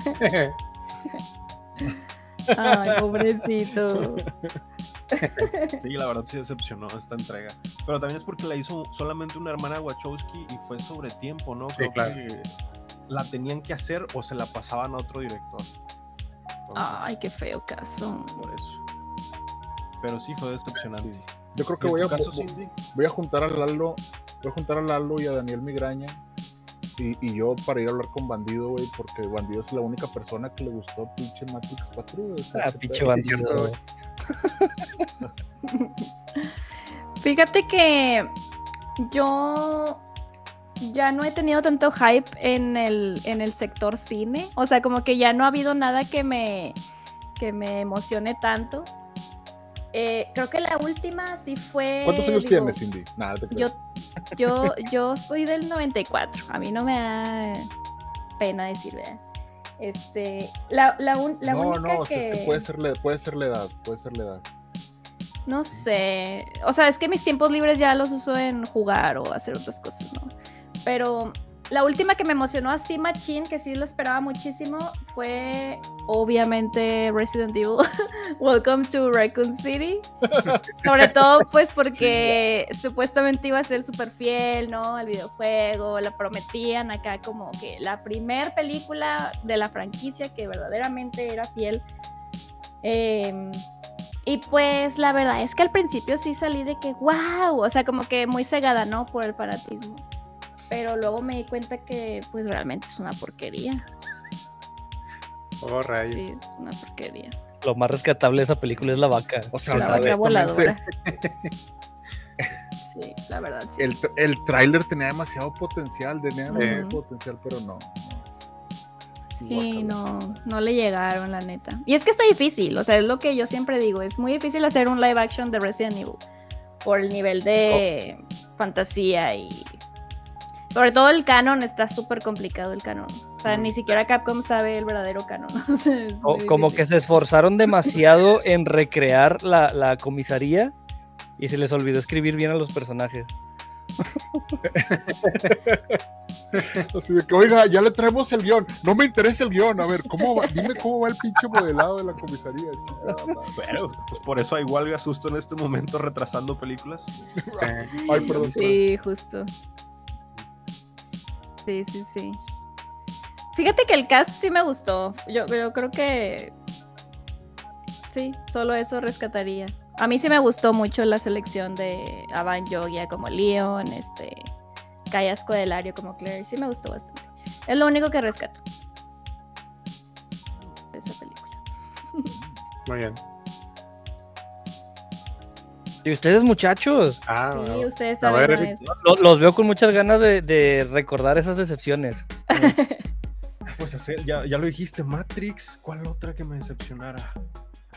Ay, pobrecito. Sí, la verdad sí decepcionó esta entrega. Pero también es porque la hizo solamente una hermana Wachowski y fue sobre tiempo, ¿no? Creo claro. que la tenían que hacer o se la pasaban a otro director. Entonces, Ay, qué feo caso. por eso. Pero sí fue decepcionante. Yo creo ¿Y que voy a, caso, voy a juntar a Lalo, voy a juntar a Lalo y a Daniel Migraña y, y yo para ir a hablar con Bandido, güey, porque Bandido es la única persona que le gustó pinche Matrix 4. güey, o sea, Ah, pinche bandido. güey. Fíjate que yo ya no he tenido tanto hype en el, en el sector cine. O sea, como que ya no ha habido nada que me, que me emocione tanto. Eh, creo que la última sí fue. ¿Cuántos años digo, tienes, Cindy? Nada, te Yo, yo, yo soy del 94. A mí no me da pena decir, ¿verdad? Este, la, la, un- la no, única no, que... es que puede ser, puede ser la edad, puede ser la edad. No sé. O sea, es que mis tiempos libres ya los uso en jugar o hacer otras cosas, ¿no? Pero la última que me emocionó así, Machine, que sí lo esperaba muchísimo, fue obviamente Resident Evil. Welcome to Raccoon City. Sobre todo, pues, porque supuestamente iba a ser súper fiel, ¿no? Al videojuego, la prometían acá como que la primer película de la franquicia que verdaderamente era fiel. Em, y pues la verdad es que al principio sí salí de que, wow, o sea, como que muy cegada, ¿no? Por el fanatismo. Pero luego me di cuenta que pues realmente es una porquería. Oh, rayos. Sí, es una porquería. Lo más rescatable de esa película es la vaca. O sea, Se la vaca voladora. Sí, la verdad, sí. el, el tráiler tenía demasiado potencial, tenía demasiado potencial, pero no. no. Sí, no, no le llegaron, la neta. Y es que está difícil, o sea, es lo que yo siempre digo, es muy difícil hacer un live action de Resident Evil por el nivel de fantasía y sobre todo el canon está súper complicado el canon. O sea, ni siquiera Capcom sabe el verdadero canon. O sea, es O- muy como que se esforzaron demasiado en recrear la, la comisaría y se les olvidó escribir bien a los personajes. Así de que, oiga, ya le traemos el guion. No me interesa el guion. A ver, ¿cómo va? dime cómo va el pinche modelado de la comisaría. madre. Pero, pues por eso hay huelga susto en este momento retrasando películas. Ay, perdón. Sí, justo. Sí, sí, sí. Fíjate que el cast sí me gustó. Yo, yo creo que. Sí, solo eso rescataría. A mí sí me gustó mucho la selección de Avan Yogia como Leon, este. Callasco del Lario como Claire. Sí me gustó bastante. Es lo único que rescato. De esa película. muy bien. ¿Y ustedes, muchachos? Ah, sí, ustedes A ver, también. Los veo con muchas ganas de, de recordar esas decepciones. Pues hacer, ya, ya lo dijiste, Matrix, ¿cuál otra que me decepcionara?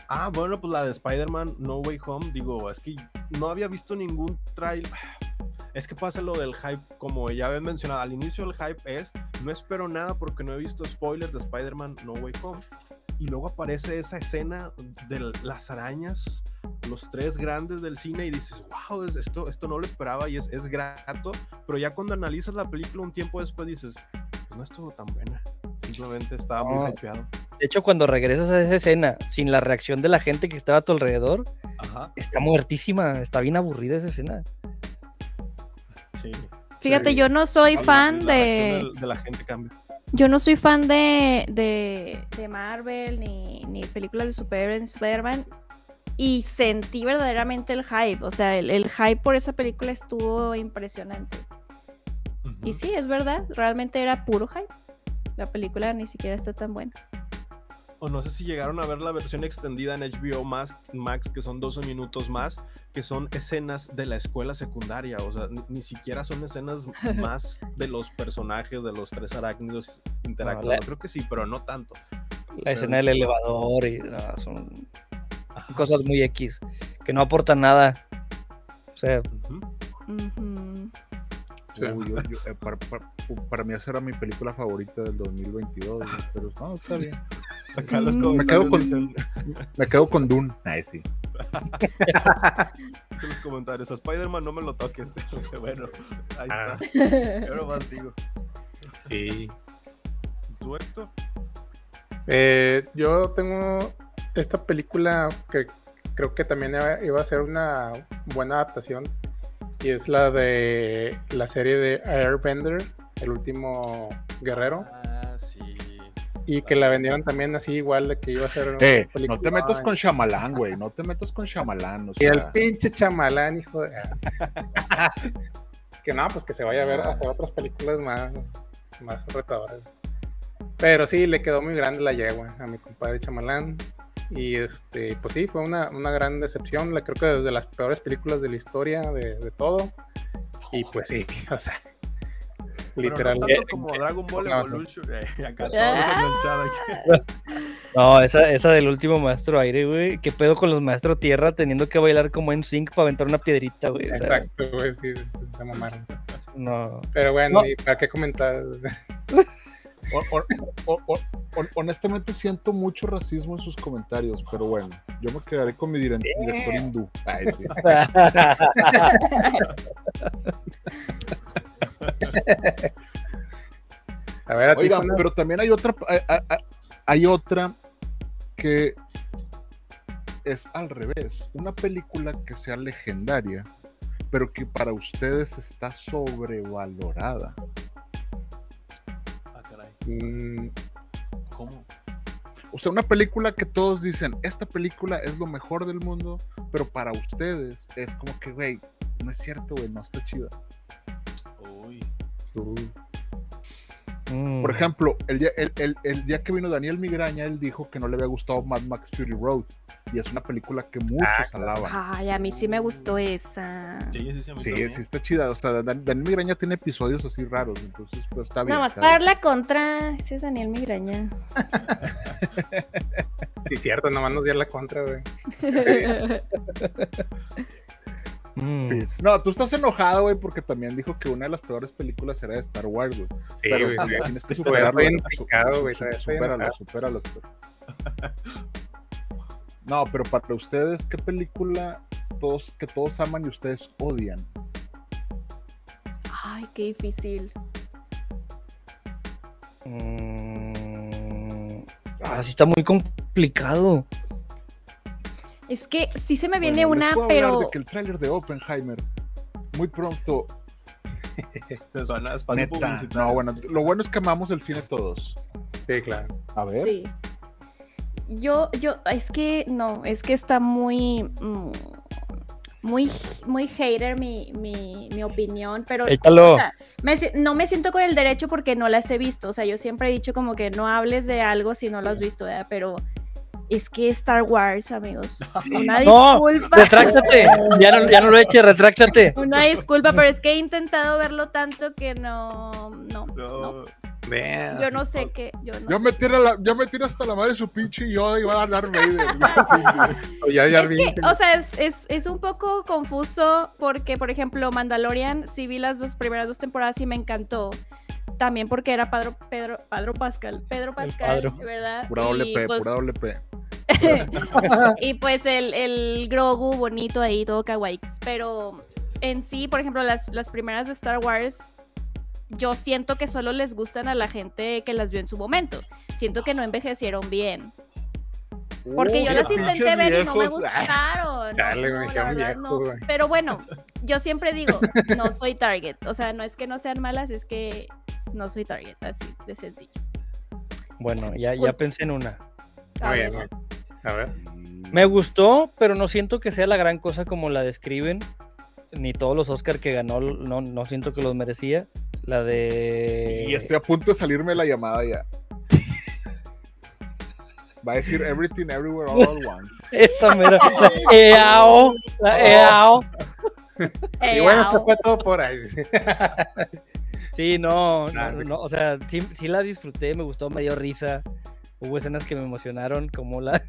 Ah, bueno, pues la de Spider-Man No Way Home, digo, es que no había visto ningún trailer. Es que pasa lo del hype, como ya habían mencionado, al inicio el hype es, no espero nada porque no he visto spoilers de Spider-Man No Way Home. Y luego aparece esa escena de las arañas, los tres grandes del cine y dices, wow, es- esto, esto no lo esperaba y es, es grato, pero ya cuando analizas la película un tiempo después dices, pues no estuvo tan buena. Simplemente estaba muy hypeado. De hecho, cuando regresas a esa escena sin la reacción de la gente que estaba a tu alrededor, Ajá, está muertísima, está bien aburrida esa escena. sí. Fíjate, Sí. yo no soy fan la de. de la gente cambia. Yo no soy fan de, de, de Marvel ni, ni películas de superhéroes Spider-Man. Y sentí verdaderamente el hype. O sea, el, el hype por esa película estuvo impresionante. Y sí, es verdad. Realmente era puro hype. La película ni siquiera está tan buena. o no sé si llegaron a ver la versión extendida en HBO Max, Max, que son 12 minutos más, que son escenas de la escuela secundaria, o sea, ni, ni siquiera son escenas más de los personajes, de los tres arácnidos interactuando. la- Creo que sí, pero no tanto. La escena del elevador y no, son cosas muy X que no aportan nada. O sea, Ujú. Ujú. Sí. Uy, yo- yo- eh, para, para- para mí esa era mi película favorita del 2022, güey, pero no, está bien. Acá los Mm. Me quedo comentarios con, dicen- me quedo con Dune. Ay, sí. dicen los comentarios, a Spider-Man no me lo toques. bueno, ahí Ah. está. Yo nomás digo. Sí. ¿Tú, Héctor? Eh, yo tengo esta película que creo que también iba a ser una buena adaptación y es la de la serie de Airbender, el último guerrero, Ah, sí. y que la vendieron también así igual de que iba a ser una Eh, no te metas con Shyamalan, güey. No te metas con Shyamalan. O y el sea, pinche chamalán, hijo de... que no, pues que se vaya a ver a hacer otras películas más, más retadoras. Pero sí, le quedó muy grande la yegua a mi compadre Chamalán. Y este, pues sí, fue una, una gran decepción. La creo que desde las peores películas de la historia, de, de todo. Y pues sí, o sea, Pero literal. no tanto como Dragon Ball no, no. Evolution. eh, acá todos Ah. aquí. no, esa, esa del último maestro aire, güey. ¿Qué pedo con los maestros tierra teniendo que bailar como en sync para aventar una piedrita, güey? Exacto, güey, sí, sí, se mamaron. no. Pero bueno, No. ¿y para qué comentar? o- o- o- honestamente siento mucho racismo en sus comentarios, pero bueno, yo me quedaré con mi dire- director hindú. Ay, sí. A ver, a ti, Oigan, Juana. pero también hay otra, hay, hay- hay otra que es al revés. Una película que sea legendaria, pero que para ustedes está sobrevalorada. Ah, caray. Mm, ¿Cómo? O sea, una película que todos dicen, esta película es lo mejor del mundo, pero para ustedes es como que, güey, no es cierto, güey, no está chida. Uy. tú. Mm. Por ejemplo, el día, el, el- el día que vino Daniel Migraña, él dijo que no le había gustado Mad Max Fury Road. Y es una película que muchos Ah, alaban. Ay, a mí sí me gustó esa. Sí, sí, sí. a mí Sí, también. sí está chida. O sea, Dan- Daniel Migraña tiene episodios así raros, entonces pues está bien. Nada más para dar la contra. Ese es Daniel Migraña. Sí, cierto, nomás nos dio la contra, güey. Mm. Sí. No, tú estás enojado, güey, porque también dijo que una de las peores películas era de Star Wars, güey. Sí, Pero sí. ya tienes que superarlo. güey. No, pero para ustedes, ¿qué película todos, que todos aman y ustedes odian? Ay, qué difícil. Mm. Ah, sí está muy complicado. Es que sí se me viene Bueno, una, pero. de que el tráiler de Oppenheimer muy pronto a espacio neta no bueno lo bueno es que amamos el cine todos Sí, claro. a ver Sí. Yo, yo, es que no, es que está muy, mm, muy, muy hater mi, mi, mi opinión, pero Échalo. o sea, me si- no me siento con el derecho porque no las he visto. O sea, yo siempre he dicho como que no hables de algo si no lo has visto, ¿verdad? Pero es que Star Wars, amigos. Una No, disculpa. Retráctate. Ya no, ya no lo eche, retráctate. Una disculpa, pero es que he intentado verlo tanto que no, no, no. No. Yo no sé qué, yo no ya sé. me tira la, ya me hasta la madre su pinche y a. Ya, ya es vi. que, o sea, es, es, es un poco confuso porque, por ejemplo, Mandalorian, sí vi las dos primeras dos temporadas y me encantó. También porque era Pedro, Pedro, Pedro Pascal, Pedro Pascal. ¿verdad? pura Y, doble P pues, pura doble P y pues el, el Grogu bonito ahí, todo kawaii. Pero en sí, por ejemplo, las, las primeras de Star Wars, yo siento que solo les gustan a la gente que las vio en su momento. Siento que no envejecieron bien. Porque yo las intenté ver y no me gustaron. No, me la dijeron verdad, viejo, no. Pero bueno, yo siempre digo, no soy target. O sea, no es que no sean malas, es que no soy target, así de sencillo. Bueno, ya, ya pensé en una. Muy bien, A ver. Me gustó, pero no siento que sea la gran cosa como la describen. Ni todos los Oscar que ganó, no, no siento que los merecía. La de. y estoy a punto de salirme de la llamada ya Va a decir Everything Everywhere All at Once. Esa mera. Eao. La eao. Y bueno, esto fue todo por ahí. Sí, no, no, o sea, sí, sí la disfruté, me gustó, me dio risa. Hubo escenas que me emocionaron, como la,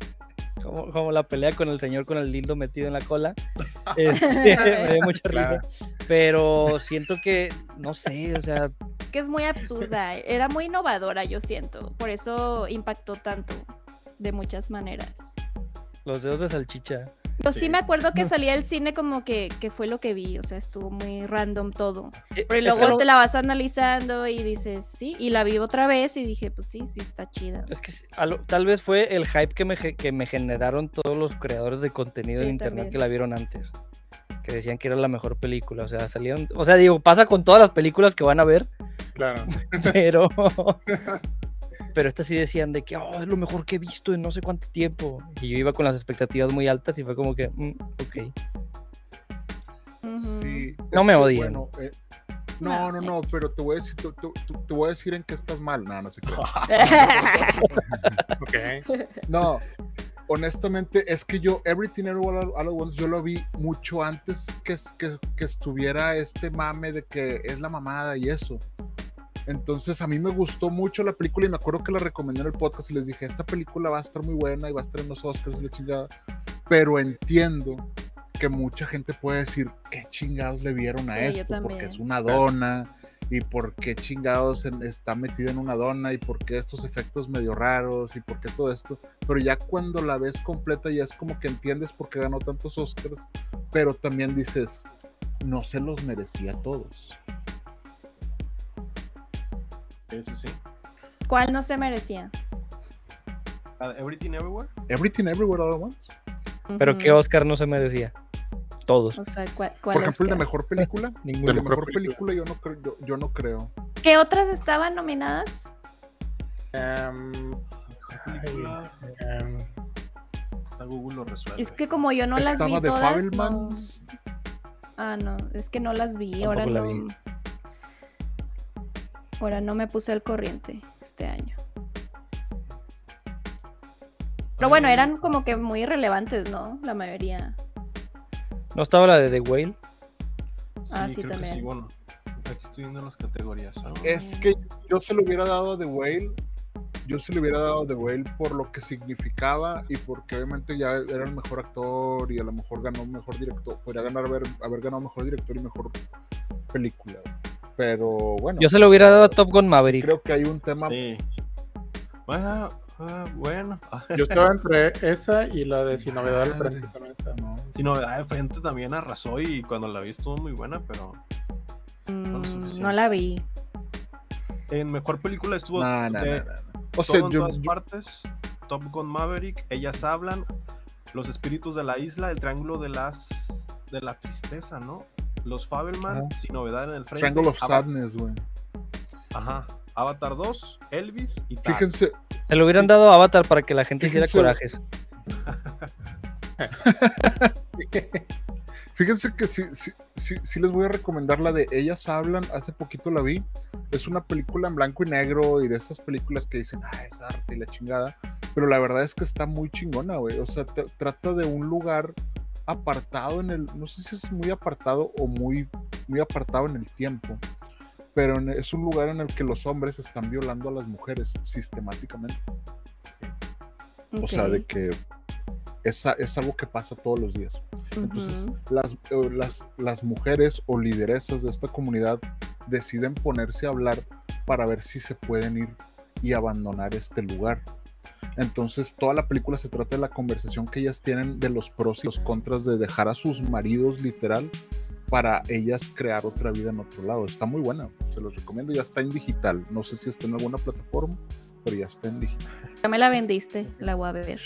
como, como la pelea con el señor con el dildo metido en la cola. Este, me dio mucha Claro. risa. Pero siento que, no sé, o sea, Que es muy absurda. Era muy innovadora, yo siento. Por eso impactó tanto. De muchas maneras. los dedos de salchicha. Yo sí, Sí. me acuerdo que salía del cine como que, que fue lo que vi. O sea, estuvo muy random todo. Sí, Pero es que luego no- te la vas analizando y dices, sí. Y la vi otra vez y dije, pues sí, sí está chida. Es que lo- tal vez fue el hype que me, que me generaron todos los creadores de contenido en Sí, internet también. que la vieron antes. Que decían que era la mejor película. O sea, salieron. O sea, digo, pasa con todas las películas que van a ver. Claro. pero pero estas sí decían de que "Oh, es lo mejor que he visto en no sé cuánto tiempo y yo iba con las expectativas muy altas y fue como que mm, ok. Sí, No me odien. bueno, eh, no, no, No, pero te voy a decir, te, te- te- te voy a decir en qué estás mal. No, no sé qué. Ok. No, honestamente, es que yo, Everything Everywhere All All at Once, yo lo vi mucho antes que, que, que estuviera este mame de que es la mamada y eso. Entonces, a mí me gustó mucho la película y me acuerdo que la recomendé en el podcast y les dije, esta película va a estar muy buena y va a estar en los Oscars y la chingada. Pero entiendo que mucha gente puede decir, ¿qué chingados le vieron a Sí, esto? Porque es una dona y por qué chingados está metida en una dona y por qué estos efectos medio raros y por qué todo esto. Pero ya cuando la ves completa ya es como que entiendes por qué ganó tantos Oscars, pero también dices, no se los merecía a todos. Sí, sí, sí. ¿Cuál no se merecía? Everything Everywhere. Everything Everywhere All at Once. pero qué. Oscar no se merecía todos O sea, ¿cuál, Por ejemplo, el de mejor película. ninguno El de mejor película yo no creo, yo, yo no creo. ¿Qué otras estaban nominadas? Película. A Google lo resuelve. Es que como yo no las vi Estaba de todas, no... Ah, no, es que no las vi, Tampoco ahora la no. vi. Ahora no me puse al corriente este año. Pero bueno, eran como que muy irrelevantes, ¿no? La mayoría. no estaba la de The Whale Ah, sí, creo que también. sí, bueno. Aquí estoy viendo las categorías. Es que yo se lo hubiera dado a The Whale. Yo se lo hubiera dado a The Whale por lo que significaba y porque obviamente ya era el mejor actor y a lo mejor ganó mejor director. Podría ganar haber, haber ganado mejor director y mejor película. Pero bueno, yo se lo hubiera dado a Top Gun Maverick creo que hay un tema. Sí. Bueno, ah, bueno. yo estaba entre esa y la de Sin Novedad al Frente. No, Si novedad de frente también arrasó y cuando la vi estuvo muy buena, pero Mm, no la vi. en mejor película estuvo de no, no. O sea, en yo, todas yo- partes. Top Gun Maverick, Ellas hablan, Los espíritus de la isla, El triángulo de las de la tristeza, ¿no? Los Fabelman, Sin novedad en el frente. Triangle of Sadness, güey. Ajá. Avatar 2, Elvis y Tar. Fíjense, se lo hubieran dado a Avatar para que la gente hiciera corajes Fíjense que sí, sí, sí, sí les voy a recomendar la de Ellas Hablan, hace poquito la vi. Es una película en blanco y negro y de esas películas que dicen, ah, es arte y la chingada. Pero la verdad es que está muy chingona, güey. O sea, trata de un lugar apartado en el, no sé si es muy apartado o muy, muy apartado en el tiempo. Pero en- es un lugar en el que los hombres están violando a las mujeres sistemáticamente. O sea, de que es, es algo que pasa todos los días. Entonces, las, las, las mujeres o lideresas de esta comunidad deciden ponerse a hablar para ver si se pueden ir y abandonar este lugar. Entonces, toda la película se trata de la conversación que ellas tienen de los pros y los contras de dejar a sus maridos literal para ellas crear otra vida en otro lado. Está muy buena, se los recomiendo. Ya está en digital. No sé si está en alguna plataforma, pero ya está en digital. Ya me la vendiste, la voy a beber.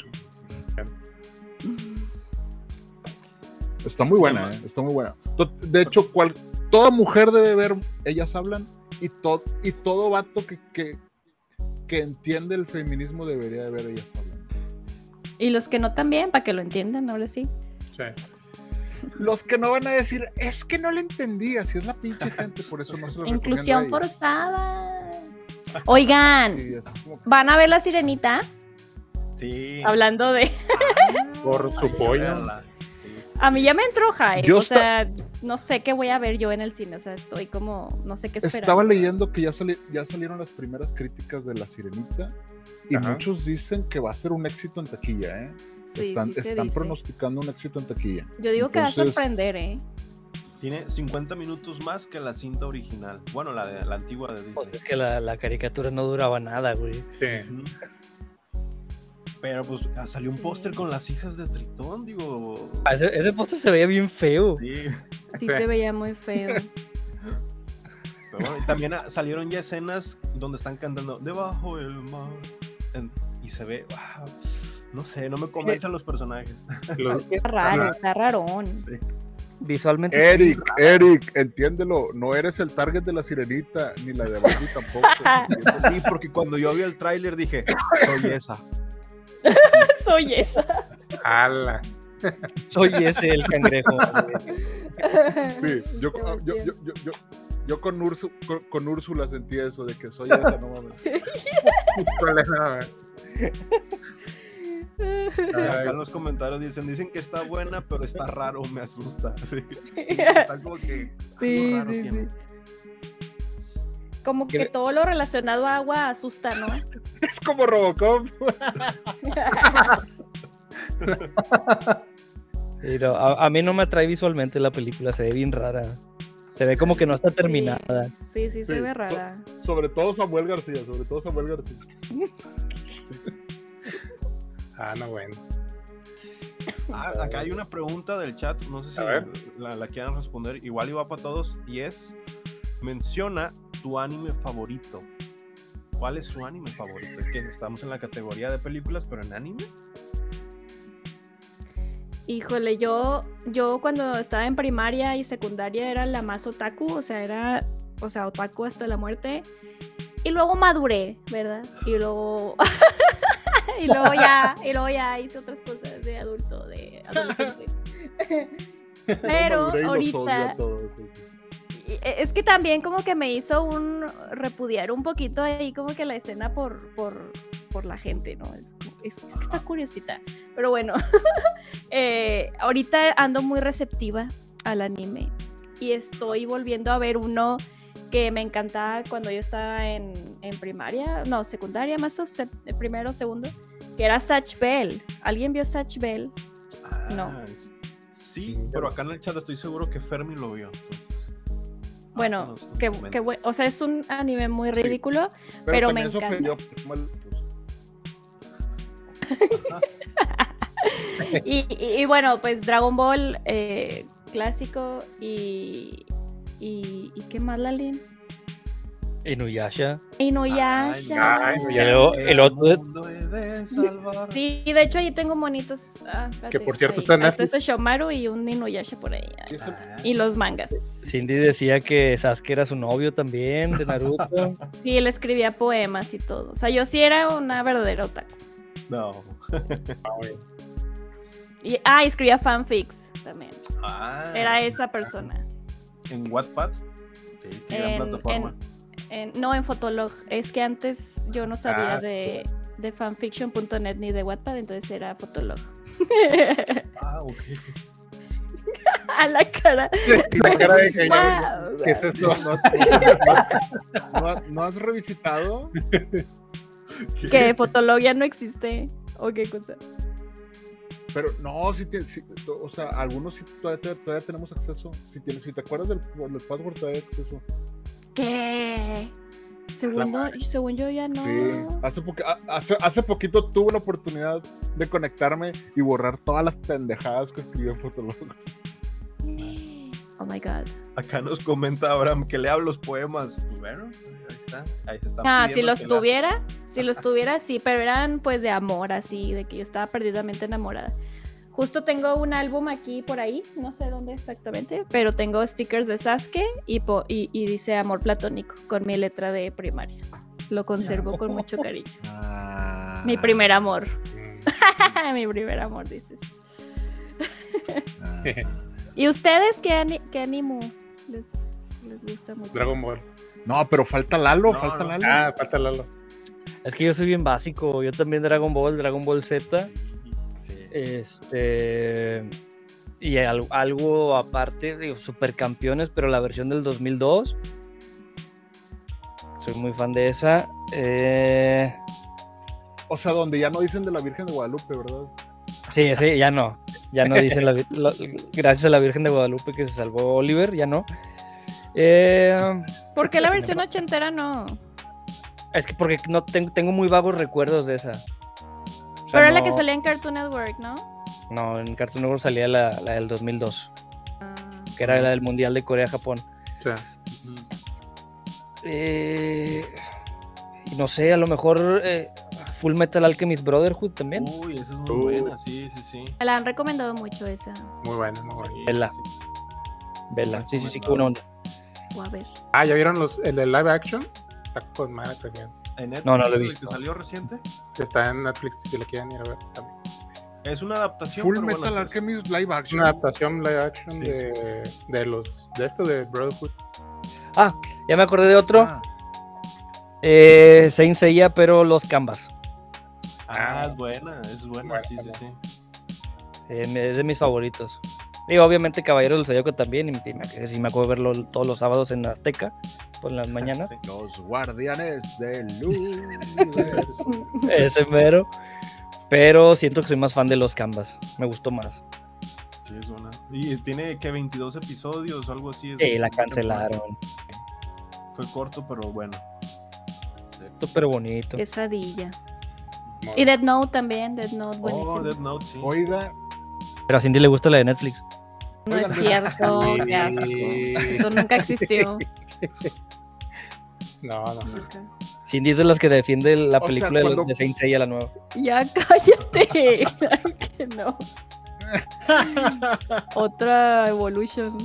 Está muy buena, eh, está muy buena. De hecho, cual, toda mujer debe ver, ellas hablan, y, to- y todo vato que, que, que entiende el feminismo debería de ver ellas hablan. Y los que no también, para que lo entiendan, ahora sí. Sí. Los que no van a decir, es que no le entendí, así es la pinche gente, por eso no se lo Inclusión forzada. Oigan, Sí, ¿van a ver la sirenita? Sí. Hablando de. Por su pollo. A mí ya me entró hype. Yo o sea, no sé qué voy a ver yo en el cine. O sea, estoy como. No sé qué esperar. Estaba leyendo que ya, sali- ya salieron las primeras críticas de La Sirenita y Ajá. muchos dicen que va a ser un éxito en taquilla, ¿eh? Sí, están sí se están dice. pronosticando un éxito en taquilla. Yo digo que va a sorprender, ¿eh? Tiene 50 minutos más que la cinta original. Bueno, la, de, la antigua de Pues Disney. es que la, la caricatura no duraba nada, güey. Sí. Pero pues ah, salió un póster con las hijas de Tritón, digo. Ah, Ese, ese póster se veía bien feo. Sí. Sí se veía muy feo. Pero bueno, y también ah, salieron ya escenas donde están cantando Debajo el mar. En- y se ve, wow, no sé, no me convencen los personajes. Los- Está raro, está rarón. Sí. Visualmente. Eric, Eric, entiéndelo, no eres el target de La Sirenita, ni la de Barbie tampoco. Sí, porque cuando yo vi el tráiler dije, soy esa. Soy esa. ¡Hala! Soy ese el cangrejo. Sí, yo, yo, yo, yo, yo, yo con, Ursu- con, con Úrsula sentí eso de que soy esa, no mames. Acá en los comentarios dicen, dicen que está buena, pero está raro, me asusta. Sí, sí, está como que algo Sí, raro sí, tiene. Como que todo lo relacionado a agua asusta, ¿no? Es como Robocop. Sí, no, a, a mí no me atrae visualmente la película, se ve bien rara. Se ve como que no está terminada. Sí, sí, se Sí, ve so- rara. Sobre todo Samuel García, sobre todo Samuel García. Ah, no, bueno. Ah, acá hay una pregunta del chat, no sé si la, la quieran responder, igual iba para todos, y es, menciona tu anime favorito. ¿Cuál es su anime favorito? Es que estamos en la categoría de películas, pero en anime. Híjole, yo, yo cuando estaba en primaria y secundaria era la más otaku, o sea, era, o sea, otaku hasta la muerte. Y luego maduré, ¿verdad? Y luego, y luego ya, y luego ya hice otras cosas de adulto, de adolescente. Pero ahorita, a todos, sí. E, es que también como que me hizo un repudiar un poquito ahí como que la escena por, por, por la gente, ¿no? Es, es- es que está curiosita. Pero bueno, eh, ahorita ando muy receptiva al anime y estoy volviendo a ver uno que me encantaba cuando yo estaba en, en primaria, no, secundaria más o sep- primero, segundo, que era Satch Bell. ¿Alguien vio Satch Bell? No. Ah, Sí, pero acá en el chat estoy seguro que Fermi lo vio. Entonces, Bueno, que, que o sea, es un anime muy Sí. ridículo, Pero me encanta. ofendió y, y- y bueno, pues Dragon Ball eh, clásico y, y. ¿Y qué más, Lalin? Inuyasha. Inuyasha. Y luego el otro de-. Sí, de hecho ahí tengo monitos. ah, espérate, Que por cierto ahí. está en Ahí Está Netflix. ese Shomaru y un Inuyasha por ahí. Ah, Y los mangas. Cindy decía que Sasuke era su novio también, de Naruto. Sí, él escribía poemas y todo. O sea, yo sí era una verdadera otaku. No. Ah. Y, ah, y escribía fanfics también. Ah, Era esa persona. En Wattpad. Sí, En- plataforma. En- no en Fotolog. Es que antes yo no sabía Ah, de, de fanfiction.net ni de Wattpad, entonces era Fotolog. Ah, ok. A la cara. La cara de que Guau, ¿Qué es esto? No, no- no has- no has revisitado? Que Fotolog ya no existe. ¿O qué cosa? Pero no, si, si- o sea, algunos sí todavía, todavía tenemos acceso. Si, tienes, si te acuerdas del, del password, todavía hay acceso. ¿Qué? Según, según yo ya no. Sí, hace, poquito tuve la oportunidad de conectarme y borrar todas las pendejadas que escribió en Fotolog. Oh my god. Acá nos comenta Abraham que lea los poemas. Bueno, ahí está. Ahí se están Ah, si los la- tuviera, si los tuviera, sí, pero eran pues de amor, así, de que yo estaba perdidamente enamorada. Justo tengo un álbum aquí por ahí, no sé dónde exactamente, pero tengo stickers de Sasuke y, po- y, y dice amor platónico con mi letra de primaria. Lo conservo con mucho cariño. Ah. Mi primer amor. Mi primer amor, dices. Ah. ¿Y ustedes qué, qué animo les, les gusta mucho? Dragon Ball. No, pero falta Lalo, No, falta no. Lalo. Ah, falta Lalo. Es que yo soy bien básico. Yo también Dragon Ball, Dragon Ball Z. Este. Y al- algo aparte, digo, Supercampeones, pero la versión del 2002. Soy muy fan de esa. Eh, O sea, donde ya no dicen de la Virgen de Guadalupe, ¿verdad? sí, sí, ya no. Ya no dicen la- gracias a la Virgen de Guadalupe que se salvó Oliver, ya no. Eh, ¿Por qué la versión ochentera no? es que porque no tengo, tengo muy vagos recuerdos de esa. Sea, Pero era la que salía en Cartoon Network, ¿no? No, en Cartoon Network salía la, la del 2002, Ah. que era la del Mundial de Corea-Japón. O sea, Eh, y no sé, a lo mejor eh, Full Metal Alchemist Brotherhood también. Uy, esa es muy Uh. buena, sí, sí, sí. Me la han recomendado mucho esa. muy bueno, muy bueno. Sí, Vela. sí. Vela, sí, sí, sí, qué buena onda. O a ver. Ah, ¿ya vieron los, el de live action? Está con madre también. En Netflix, No, no lo he el visto. que salió reciente. Está en Netflix si le quieren ir a ver también. Es una adaptación. Full pero bueno, Metal es- Alchemist Live Action. una adaptación live action Sí. de, de los de esto de Brotherhood. Ah, ya me acordé de otro. Ah, Eh, Saint Seiya, pero los Canvas. Ah, es buena, es buena, Buena sí, sí, sí. Eh, es de mis favoritos. Y obviamente Caballero del Zodiaco también. Y, y me, acuerdo verlo todos los sábados en Azteca, por las mañanas. Los guardianes del universo. Ese mero. Pero siento que soy más fan de los Canvas. Me gustó más. Sí, es buena. Y tiene que 22 episodios o algo así. Sí, la una cancelaron. Fue corto, pero bueno. Súper bonito. Quesadilla. Muy Y Dead Note también. Dead Note, buenísimo. Oh, Death Note, sí. Oiga, Pero a Cindy le gusta la de Netflix. No es oigan, cierto. qué asco. Eso nunca existió. No, no. Nunca. Cindy es de las que defiende la O sea, película de los- cuando- de Saint Seiya, la nueva. Ya cállate. Claro que no. Otra Evolution.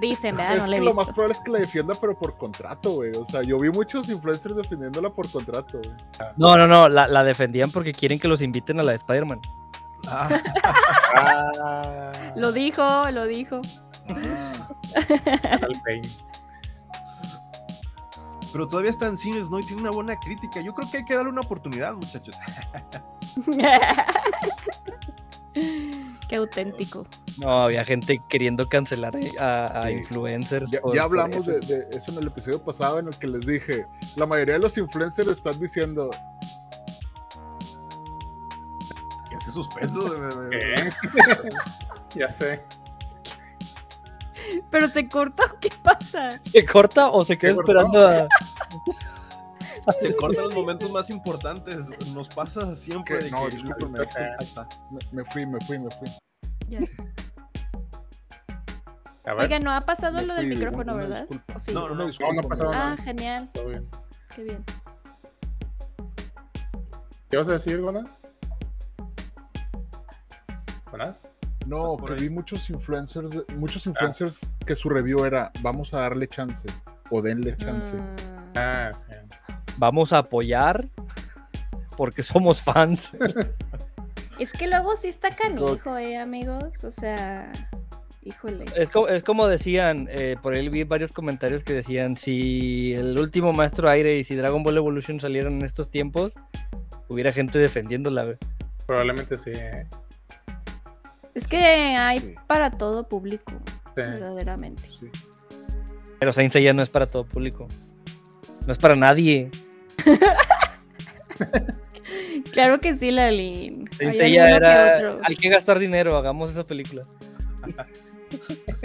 Dicen, ¿verdad? es No que lo más probable es que la defienda, pero por contrato, güey. O sea, yo vi muchos influencers defendiéndola por contrato, güey. No, no, no, la, la defendían porque quieren que los inviten a la de Spider-Man. Ah, Lo dijo, lo dijo. pero todavía está en cines, ¿no? Y tiene una buena crítica. Yo creo que hay que darle una oportunidad, muchachos. Qué auténtico. No, había gente queriendo cancelar a, a Sí. influencers. Ya, por- ya por hablamos eso. de, de eso en el episodio pasado en el que les dije, la mayoría de los influencers están diciendo, suspenso ¿Qué? ya sé. Pero se corta, ¿o ¿qué pasa? ¿Se corta o se queda ¿Se cortó? esperando a.? Se cortan los momentos más importantes. Nos pasa siempre de no, que. me, me fui, me fui, me fui. Ya. A ver, Oiga, no ha pasado Me lo del fui, micrófono, una ¿verdad? disculpa. ¿O sí? No, no, no. disculpa, no pasó me- nada. Ah, genial. todo bien. Qué bien. ¿Qué vas a decir, Gonas? No, que vi muchos influencers, muchos influencers que su review era, vamos a darle chance o denle chance. Mm, Ah, sí. Vamos a apoyar porque somos fans. Es que luego sí está canijo, eh, amigos. O sea, híjole. Es como, es como decían, eh, por ahí vi varios comentarios que decían: si el último Maestro Aire y si Dragon Ball Evolution salieron en estos tiempos, hubiera gente defendiéndola. Probablemente sí. eh. Es que hay Sí. para todo público, Sí. verdaderamente. Sí. Pero Saint Seiya no es para todo público. No es para nadie. Claro que sí, Lalin. Saint Hay Seiya que era. otro. Hay que gastar dinero, hagamos esa película.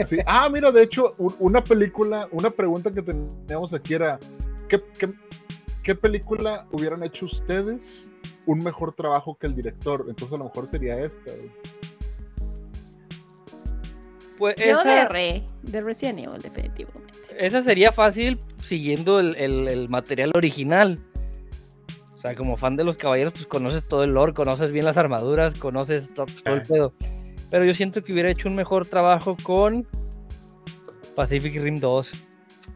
Sí. Ah, mira, de hecho, una película, una pregunta que teníamos aquí era, ¿qué, qué, qué película hubieran hecho ustedes un mejor trabajo que el director? Entonces a lo mejor sería esta. Güey. Yo Pues de esa, Re, de Resident Evil, definitivamente. esa sería fácil siguiendo el, el- el material original. O sea, como fan de los caballeros, pues conoces todo el lore, conoces bien las armaduras, conoces to- todo el Ah. pedo. Pero yo siento que hubiera hecho un mejor trabajo con Pacific Rim 2.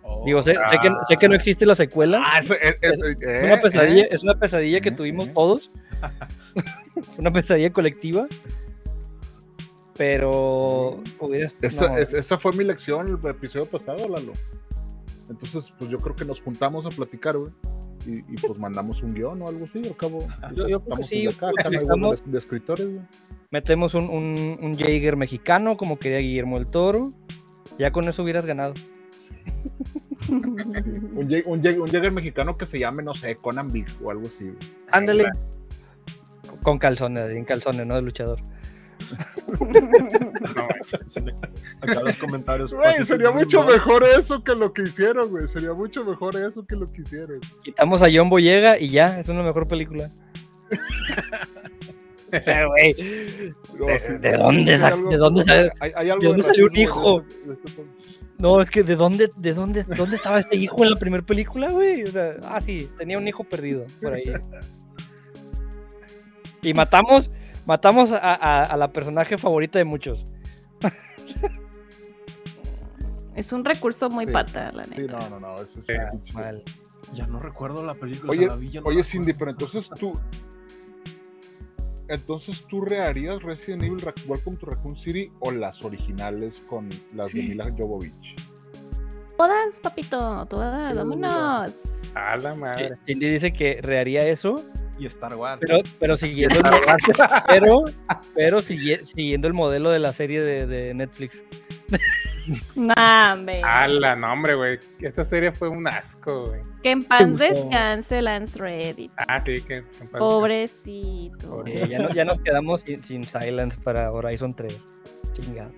Oh, Digo, sé, sé que, sé que no existe la secuela. Ah, eso, es, es- Es eh, una pesadilla, eh. es una pesadilla que eh, tuvimos eh. todos. una pesadilla colectiva. Pero hubiera Esa, no, es- esa fue mi lección el episodio pasado, Lalo. Entonces, pues yo creo que nos juntamos a platicar, güey. y, y, pues mandamos un guion o algo así. Al cabo, Yo- yo estamos sí, de acá, acá no de, de escritores, güey. Metemos un, un, un Jaeger mexicano, como quería Guillermo el Toro. Ya con eso hubieras ganado. Un, Jäger mexicano que se llame, no sé, Conan Big o algo así. güey. Ándale. Con calzones, en calzones, ¿no? De luchador. No. Acá los comentarios. Güey, sería mucho 2. mejor eso que lo que hicieron, güey. Sería mucho mejor eso que lo que hicieron. Quitamos a John Boyega y ya, es una mejor película. O sea, güey, No, ¿De- sí, de sí, dónde sí, sac- hay algo- de dónde sale- hay- hay algo de dónde salió un hijo? este- este. No, es que ¿de dónde, de dónde, dónde estaba este hijo en la primera película, güey? O sea, ah, sí, tenía un hijo perdido por ahí. Y matamos, matamos a, a- a la personaje favorita de muchos. Es un recurso muy Sí. pata, la Sí, neta. no, no, no. Eso es Sí, pinche- Mal. Ya no recuerdo la película. Oye, o sea, la vi, no Oye, Cindy, pero entonces tú. Entonces tú reharías Resident Evil Welcome to Raccoon City o las originales con las de Mila Jovovich. Todas, papito, todas, vámonos. A la madre. Cindy dice que reharía eso, Y Star Wars. pero, pero siguiendo el modelo, pero, siguiendo el modelo de la serie de, de Netflix. Nah, hombre. A la nombre, güey. Esta serie fue un asco, güey. Que en paz descanse Lance Reddick. Ah, sí, que es. que- Pobrecito. Pobre. Eh, ya, no- ya nos quedamos sin, sin Silence para Horizon 3. Chingado.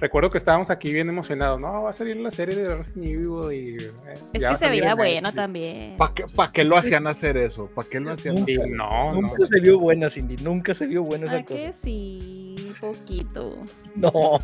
Recuerdo que estábamos aquí bien emocionados. No, va a salir la serie de Resident Evil y. eh, Es que se veía en bueno también. ¿Para qué, pa' qué lo hacían hacer eso? ¿Para qué lo hacían Y hacer eso? no, no. Nunca se vio buena, Cindy. Nunca se vio buena esa ¿A que cosa. sí? Poquito. No.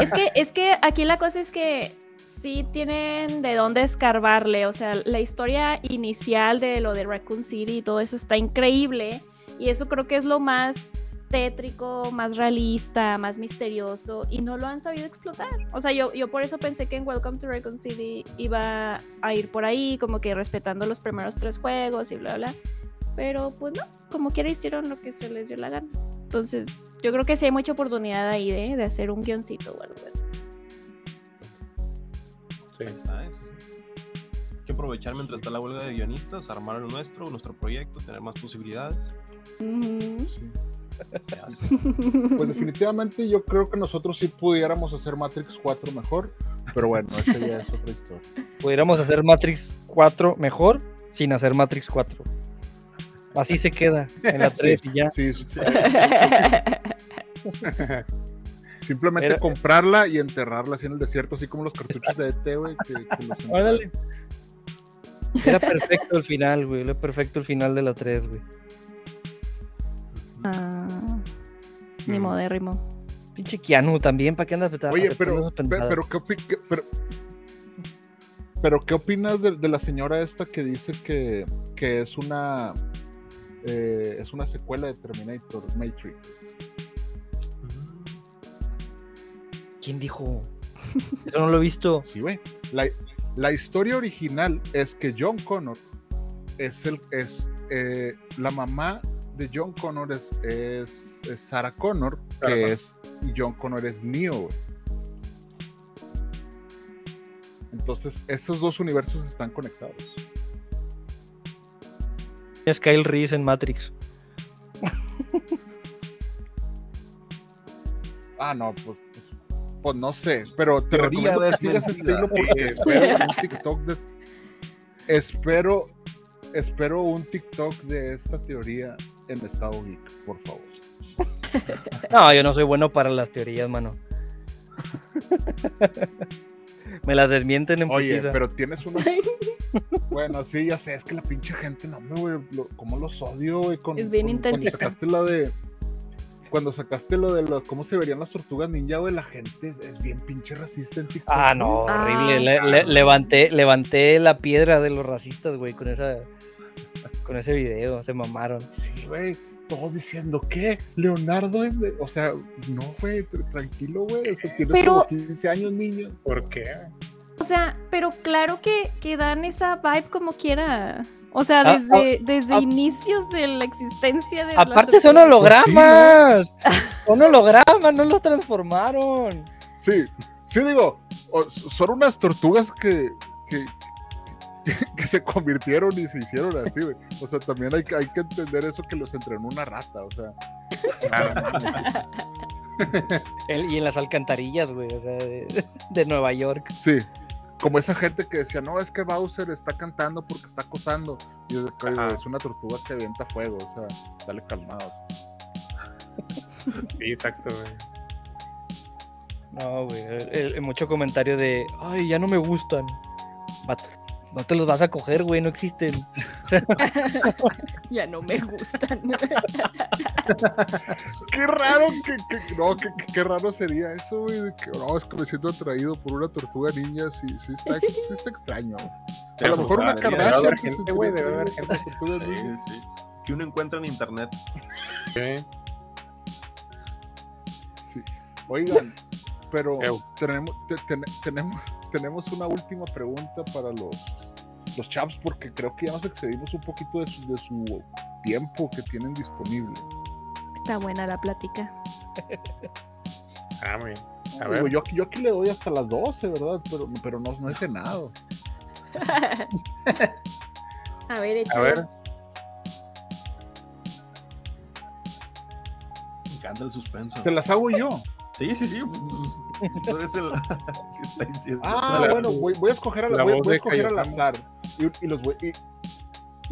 Es que, es que aquí la cosa es que sí tienen de dónde escarbarle. O sea, la historia inicial de lo de Raccoon City y todo eso está increíble. Y eso creo que es lo más tétrico, más realista, más misterioso. Y no lo han sabido explotar. O sea, yo, yo por eso pensé que en Welcome to Raccoon City iba a ir por ahí, como que respetando los primeros tres juegos y bla, bla. Pero pues no, como quiera hicieron lo que se les dio la gana. Entonces, yo creo que sí hay mucha oportunidad ahí de, de hacer un guioncito o algo así. Sí. Está, eso. Hay que aprovechar mientras está la huelga de guionistas, armar el nuestro, nuestro proyecto, tener más posibilidades. Ujú. Sí. Pues definitivamente yo creo que nosotros sí pudiéramos hacer Matrix 4 mejor, pero bueno, esa ya es otra historia. Pudiéramos hacer Matrix 4 mejor sin hacer Matrix 4. Así se queda en la 3 y ya. Sí, sí. Simplemente Era- comprarla y enterrarla así en el desierto, así como los cartuchos de ET, güey. Que, que los Órale. Era perfecto el final, güey. Era perfecto el final de la 3, güey. Ah, ni Mm. modérrimo. Pinche Keanu también, ¿para qué andas Oye, pero, pero, ¿qué, pero, pero ¿qué opinas de, de la señora esta que dice que, que es una eh, es una secuela de Terminator Matrix? ¿Quién dijo? Yo no lo he visto. Sí, güey. La, la historia original es que John Connor es el es eh, la mamá de John Connor es, es, es Sarah Connor, que es y John Connor es Neo. güey. Entonces, esos dos universos están conectados. Es Kyle Reese en Matrix. Ah, no, pues, pues, pues no sé, pero te Teoría recomiendo que sigas ese estilo porque espero un TikTok de espero espero un TikTok de esta teoría en estado geek, por favor. No, yo no soy bueno para las teorías, mano. Me las desmienten en Oye, putiza. pero tienes una Bueno, sí, ya sé, es que la pinche gente, no, hombre, güey, lo- cómo los odio, güey, con, Es bien con- cuando sacaste la de cuando sacaste lo de lo, cómo se verían las tortugas ninja, güey, la gente es, es bien pinche racista en TikTok. Ah, no. Ah, horrible. Le- le- levanté, levanté la piedra de los racistas, güey, con esa con ese video. Se mamaron. Sí, güey. Todos diciendo, ¿qué? Leonardo es de. O sea, no, güey, tr- tranquilo, güey. O sea, tienes Pero- como 15 años, niño. ¿Por qué? O sea, pero claro que, que dan esa vibe como quiera. O sea, Ah, desde, desde ah. inicios de la existencia de Aparte son hologramas. Son hologramas, no los transformaron. Sí, sí, digo, son unas tortugas que, que, que se convirtieron y se hicieron así, güey. O sea, también hay, que- hay que entender eso que los entrenó una rata, o sea. El- y en las alcantarillas, güey, o sea, de, de Nueva York. Sí. Como esa gente que decía, no, es que Bowser está cantando porque está acosando. Y yo, "Ay, güey, Ajá. es una tortuga que avienta fuego, o sea, dale calmado. Sí, exacto, güey. No, güey. el- el- mucho comentario de, ay, ya no me gustan. Vato, no te los vas a coger, güey, no existen. Ya no me gustan. Qué raro, que, que- no, que, que- qué raro sería eso, güey. que, no, es que me siento atraído por una tortuga ninja, sí, sí está, sí está extraño. A lo mejor una Kardashian se gente, güey, debe haber una tortuga Sí, sí. Que uno encuentra en internet. Sí. Oigan, pero tenemos, te- ten- tenemos, tenemos una última pregunta para los, los chaps, porque creo que ya nos excedimos un poquito de su, de su tiempo que tienen disponible. Está buena la plática. Ah, muy bien. A Digo, ver. yo, aquí- yo aquí le doy hasta las 12, ¿verdad? Pero, pero no, no he cenado. A ver, A échale. ver. Me encanta el suspenso. Se las hago yo. Sí, sí, sí. El está diciendo. Ah, La- bueno, voy, voy a escoger, al- la voy, a escoger al azar. Y, y los voy, y,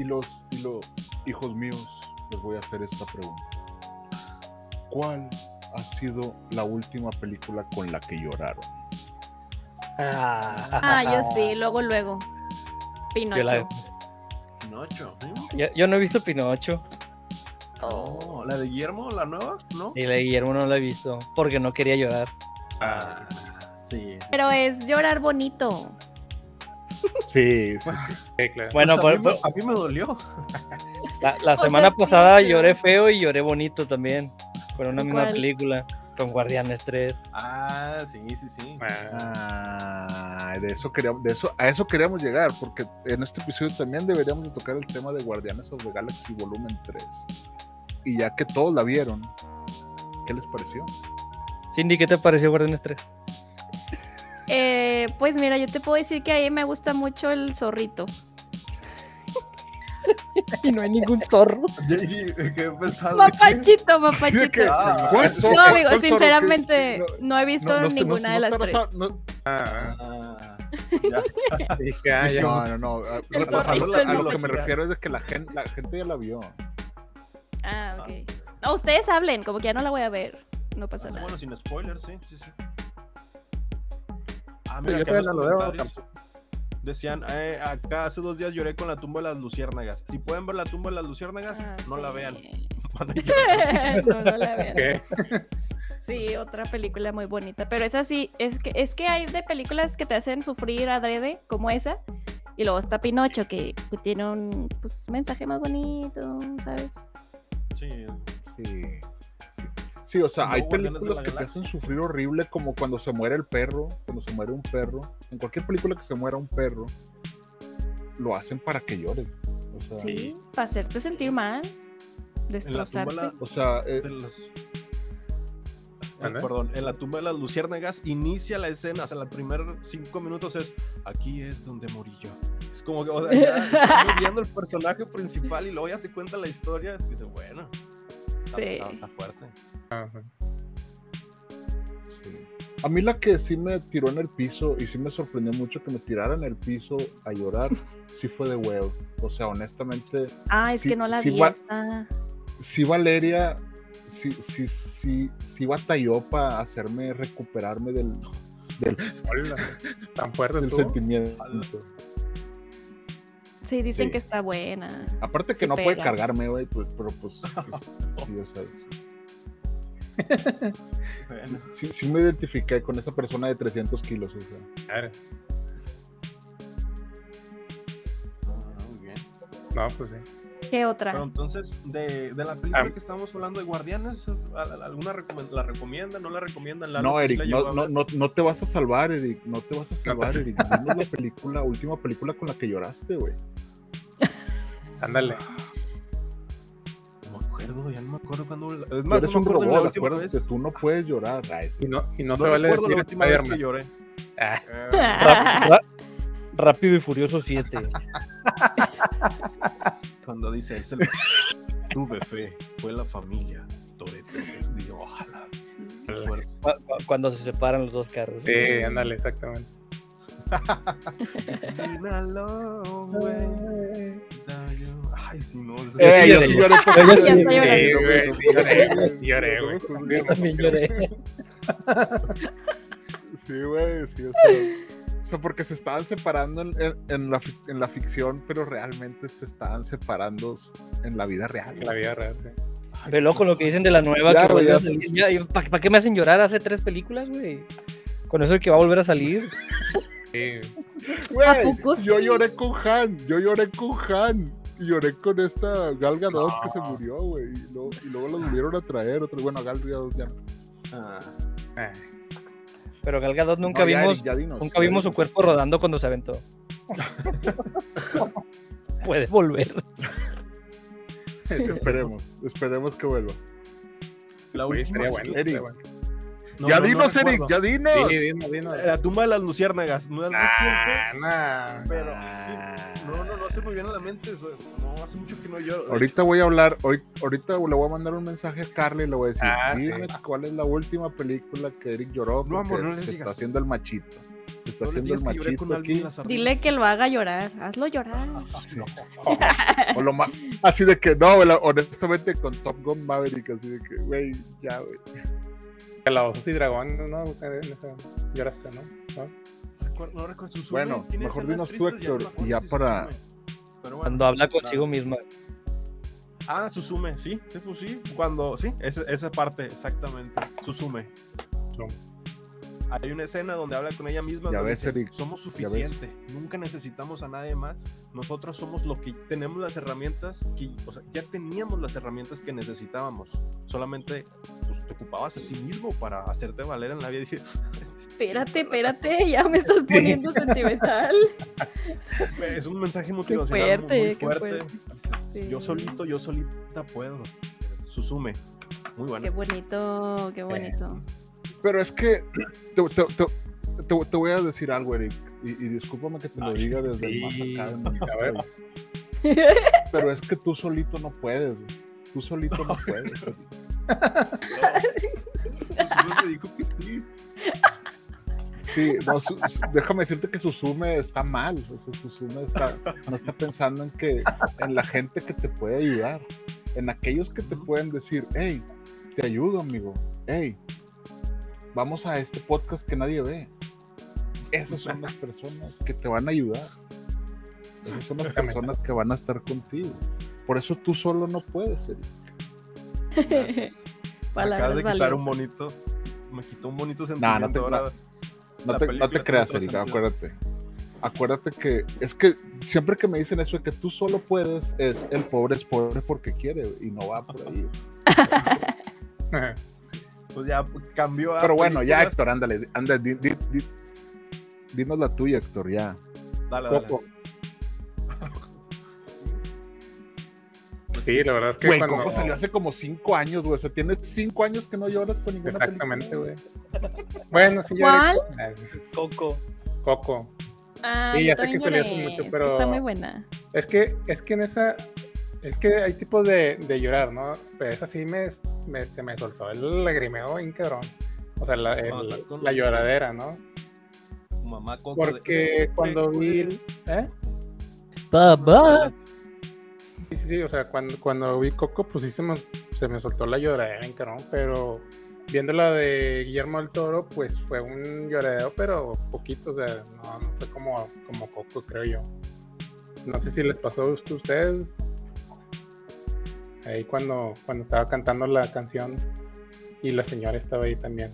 y los, y los hijos míos les voy a hacer esta pregunta. ¿Cuál ha sido la última película con la que lloraron? Ah, yo sí, luego, luego. Pinocho. Yo la- Pinocho. ¿eh? Yo, yo no he visto Pinocho. Oh, ¿La de Guillermo, la nueva? ¿No? Y la de Guillermo no la he visto. Porque no quería llorar. Ah, sí. sí, Pero sí. es llorar bonito. Sí, sí, sí. Sí, claro. Bueno, Pues a, mí, me- a mí me dolió. la, la O sea, semana sí, pasada lloré feo y lloré bonito también. Con una ¿Con misma cuál? película. Con Guardianes 3. Ah, sí, sí, sí. Ah, Ah, de eso queríamos, de eso, a eso queríamos llegar, porque en este episodio también deberíamos de tocar el tema de Guardianes of the Galaxy Volumen 3. Y ya que todos la vieron, ¿qué les pareció? Cindy, ¿qué te pareció Guardianes 3? Eh, pues mira, yo te puedo decir que a mí me gusta mucho el zorrito. Y no hay ningún zorro. Sí, que he pensado. Papachito, papachito. que, Ah, ¿cuál no, amigo, sinceramente, ¿Qué- no he visto no, no sé, ninguna no- de no las tres. no- ah, Ah, ya. dije, ah, ya. No, no, no. a- El o sea, a, lo, a el lo que me refiero es de que la gente, la gente ya la vio. Ah, ok. No, ustedes hablen, como que ya no la voy a ver. No pasa Ah, nada. Bueno, sin spoilers, sí, sí, sí. Ah, mira, yo los veo decían, eh, acá hace dos días lloré con la tumba de las luciérnagas. Si pueden ver la tumba de las luciérnagas, Ah, no la vean. No, no la vean. ¿Qué? Sí, otra película muy bonita. Pero esa sí, es que, es que hay de películas que te hacen sufrir adrede, como esa. Y luego está Pinocho, que, que tiene un pues, mensaje más bonito, ¿sabes? Sí, Sí. Sí, o sea, No, hay películas la que te hacen sufrir horrible, como cuando se muere el perro, cuando se muere un perro. En cualquier película que se muera un perro, lo hacen para que llores. O sea, Sí, para hacerte sentir mal, en la tumba destrozarte. la- o sea, eh, de las- Eh, ¿Mande? perdón, en la tumba de las luciérnagas inicia la escena, o sea, los primeros cinco minutos es aquí es donde morí yo. Es como que, o sea, ya estamos viendo el personaje principal y luego ya te cuenta la historia, es que dice, bueno, está, Sí. está- está fuerte. Sí. A mí la que sí me tiró en el piso y sí me sorprendió mucho que me tirara en el piso a llorar, sí fue de Well. O sea, honestamente, Ah, es Sí, que no la sí vi va- esa. sí Valeria, sí, sí, sí, sí batalló para hacerme recuperarme del, Hola. Tan fuerte del sentimiento. Sí, dicen Sí. que está buena. Aparte que no puede cargarme, güey, pues, pero pues, pues, sí, o sea, sí. Bueno, Sí, sí me identifiqué con esa persona de 300 kilos, o sea. Claro. ah, muy bien. No, pues sí. ¿Qué otra? Pero entonces, de, de la película Ah. que estamos hablando de Guardianes, ¿al- al- ¿alguna la recomiendan? ¿No la recomiendan? ¿La No, Eric, no, no, no, no te vas a salvar, Eric, no te vas a salvar, pasa- Eric. Dinos la película, última película con la que lloraste, güey. Ándale. No acuerdo, ya no me acuerdo cuando. Es más, eres no me un acuerdo la robot, última acuérdate, vez. tú no puedes llorar. Ay, Y no, y no, No se vale decir la última vez que lloré. Ah, Eh, Rápido y Furioso 7. Cuando dice, es el... tuve fe, fue la familia. Toretto. Digo, ojalá. Cuando se separan los dos carros. Sí, ándale, exactamente. sí, no. es- Eh, yo lloré. sí lloré ya Sí, sí lloré, güey, sí lloré, güey. Yo. También lloré. Sí, güey, sí, o sea, o sea, porque se estaban separando en, en- en la, en la ficción, pero realmente se estaban separando en la vida real. La vida real, sí. Loco lo que dicen de la nueva Ya, que vuelve a ya, salir. sí, Ya, sí, ¿Para para qué me hacen llorar hace tres películas, güey? Con eso de que va a volver a salir. Sí, Güey, ¿A poco yo sí? lloré con Han, yo lloré con Han. Y lloré con esta Gal Gadot que se murió, güey. Y, luego- y luego la volvieron a traer. Otra, bueno, a Gal Gadot ya no. Ah, eh, Pero Gal Gadot nunca No, ya, vimos, Eric, ya dinos, nunca vimos su cuerpo rodando cuando se aventó. Puede volver. Esperemos, esperemos que vuelva. la última. bueno, bueno. No, ya no, no dinos, Eric, ya dinos. Sí, dinos, dinos. La tumba de las luciérnagas. No es Ah, cierto. nah. Pero sí, no, no, no hace muy bien a la mente. eso- No, hace mucho que no lloro. Ahorita voy a hablar, hoy, ahorita le voy a mandar un mensaje a Carly y le voy a decir, Ah, dime sí. cuál es la última película que Eric lloró No, amor, porque no se digas. está haciendo el machito. Se está haciendo el machito aquí. Dile que lo haga llorar. Hazlo llorar. Sí. O lo así de que no, honestamente con Top Gun Maverick, así de que, güey, ya, güey. La osos y dragón, ¿no? En esa- Lloraste, ¿no? ¿No? Recuerdo- No recuerdo Bueno, mejor dinos tú, Héctor, y ya para- bueno, Cuando habla consigo misma. Ah, Suzume, sí, sí, pues sí. Cuando, sí, esa, esa parte, exactamente. Suzume. No. Hay una escena donde habla con ella misma. Ya donde ves, dice, Eric, Somos suficiente. Nunca necesitamos a nadie más. Nosotros somos lo que tenemos las herramientas. Que, o sea, ya teníamos las herramientas que necesitábamos. Solamente pues, te ocupabas a ti mismo para hacerte valer en la vida. Y dije, Espérate, espérate. Ya me estás poniendo sentimental. es un mensaje motivacional fuerte, muy, fuerte. fuerte. Dices, Yo Sí. solito, yo solita puedo. Suzume. Muy buena. Qué bonito, qué bonito. Pero es que te, te- te- voy a decir algo, Eric, y, y discúlpame que te lo Ay, diga desde el más acá. donde A ver. estoy. Pero es que tú solito no puedes, güey. Tú solito no puedes. Eric. Suzume me dijo que sí. Sí, no, su- su- déjame decirte que Susume está mal. O sea, Susume está, no está pensando en que en la gente que te puede ayudar, en aquellos que te pueden decir, hey, te ayudo, amigo. Hey, vamos a este podcast que nadie ve. Esas son las personas que te van a ayudar. Esas son las personas que van a estar contigo. Por eso tú solo no puedes, Eric. Acabas de quitar valiosas. un bonito. Me quitó un bonito no sentimiento te- ahora. No te, no te película creas, Erika, sentido. acuérdate. Acuérdate que es que siempre que me dicen eso de que tú solo puedes, es el pobre es pobre porque quiere y no va por ahí. Pues ya cambió a. Pero bueno, ya. Héctor, ándale, anda, di- di- di- dinos la tuya, Héctor, ya. Dale, dale. Coco. Sí, la verdad es que Güey, cuando... Coco salió hace como cinco años, güey. O sea, tienes cinco años que no lloras con ninguna Exactamente, película. güey. Bueno, sí, ¿Cuál? Coco. Coco. Ah, Sí, ya sé que salió hace mucho, pero- Está muy buena. Es que, es que en esa. Es que hay tipos de, de llorar, ¿no? Pues esa sí me, me- se me soltó el lagrimeo bien cabrón. O sea, la, el- la lloradera, ¿no? Mamá Coco. de- Porque cuando vi. ¿Eh? Papá. Sí, sí, sí. O sea, cuando, cuando vi Coco, pues sí se me, se me soltó la lloradera bien cabrón. Pero viendo la de Guillermo del Toro, pues fue un lloradero, pero poquito. O sea, no, no fue como, como Coco, creo yo. No sé si les pasó a ustedes. Ahí cuando, cuando estaba cantando la canción y la señora estaba ahí también.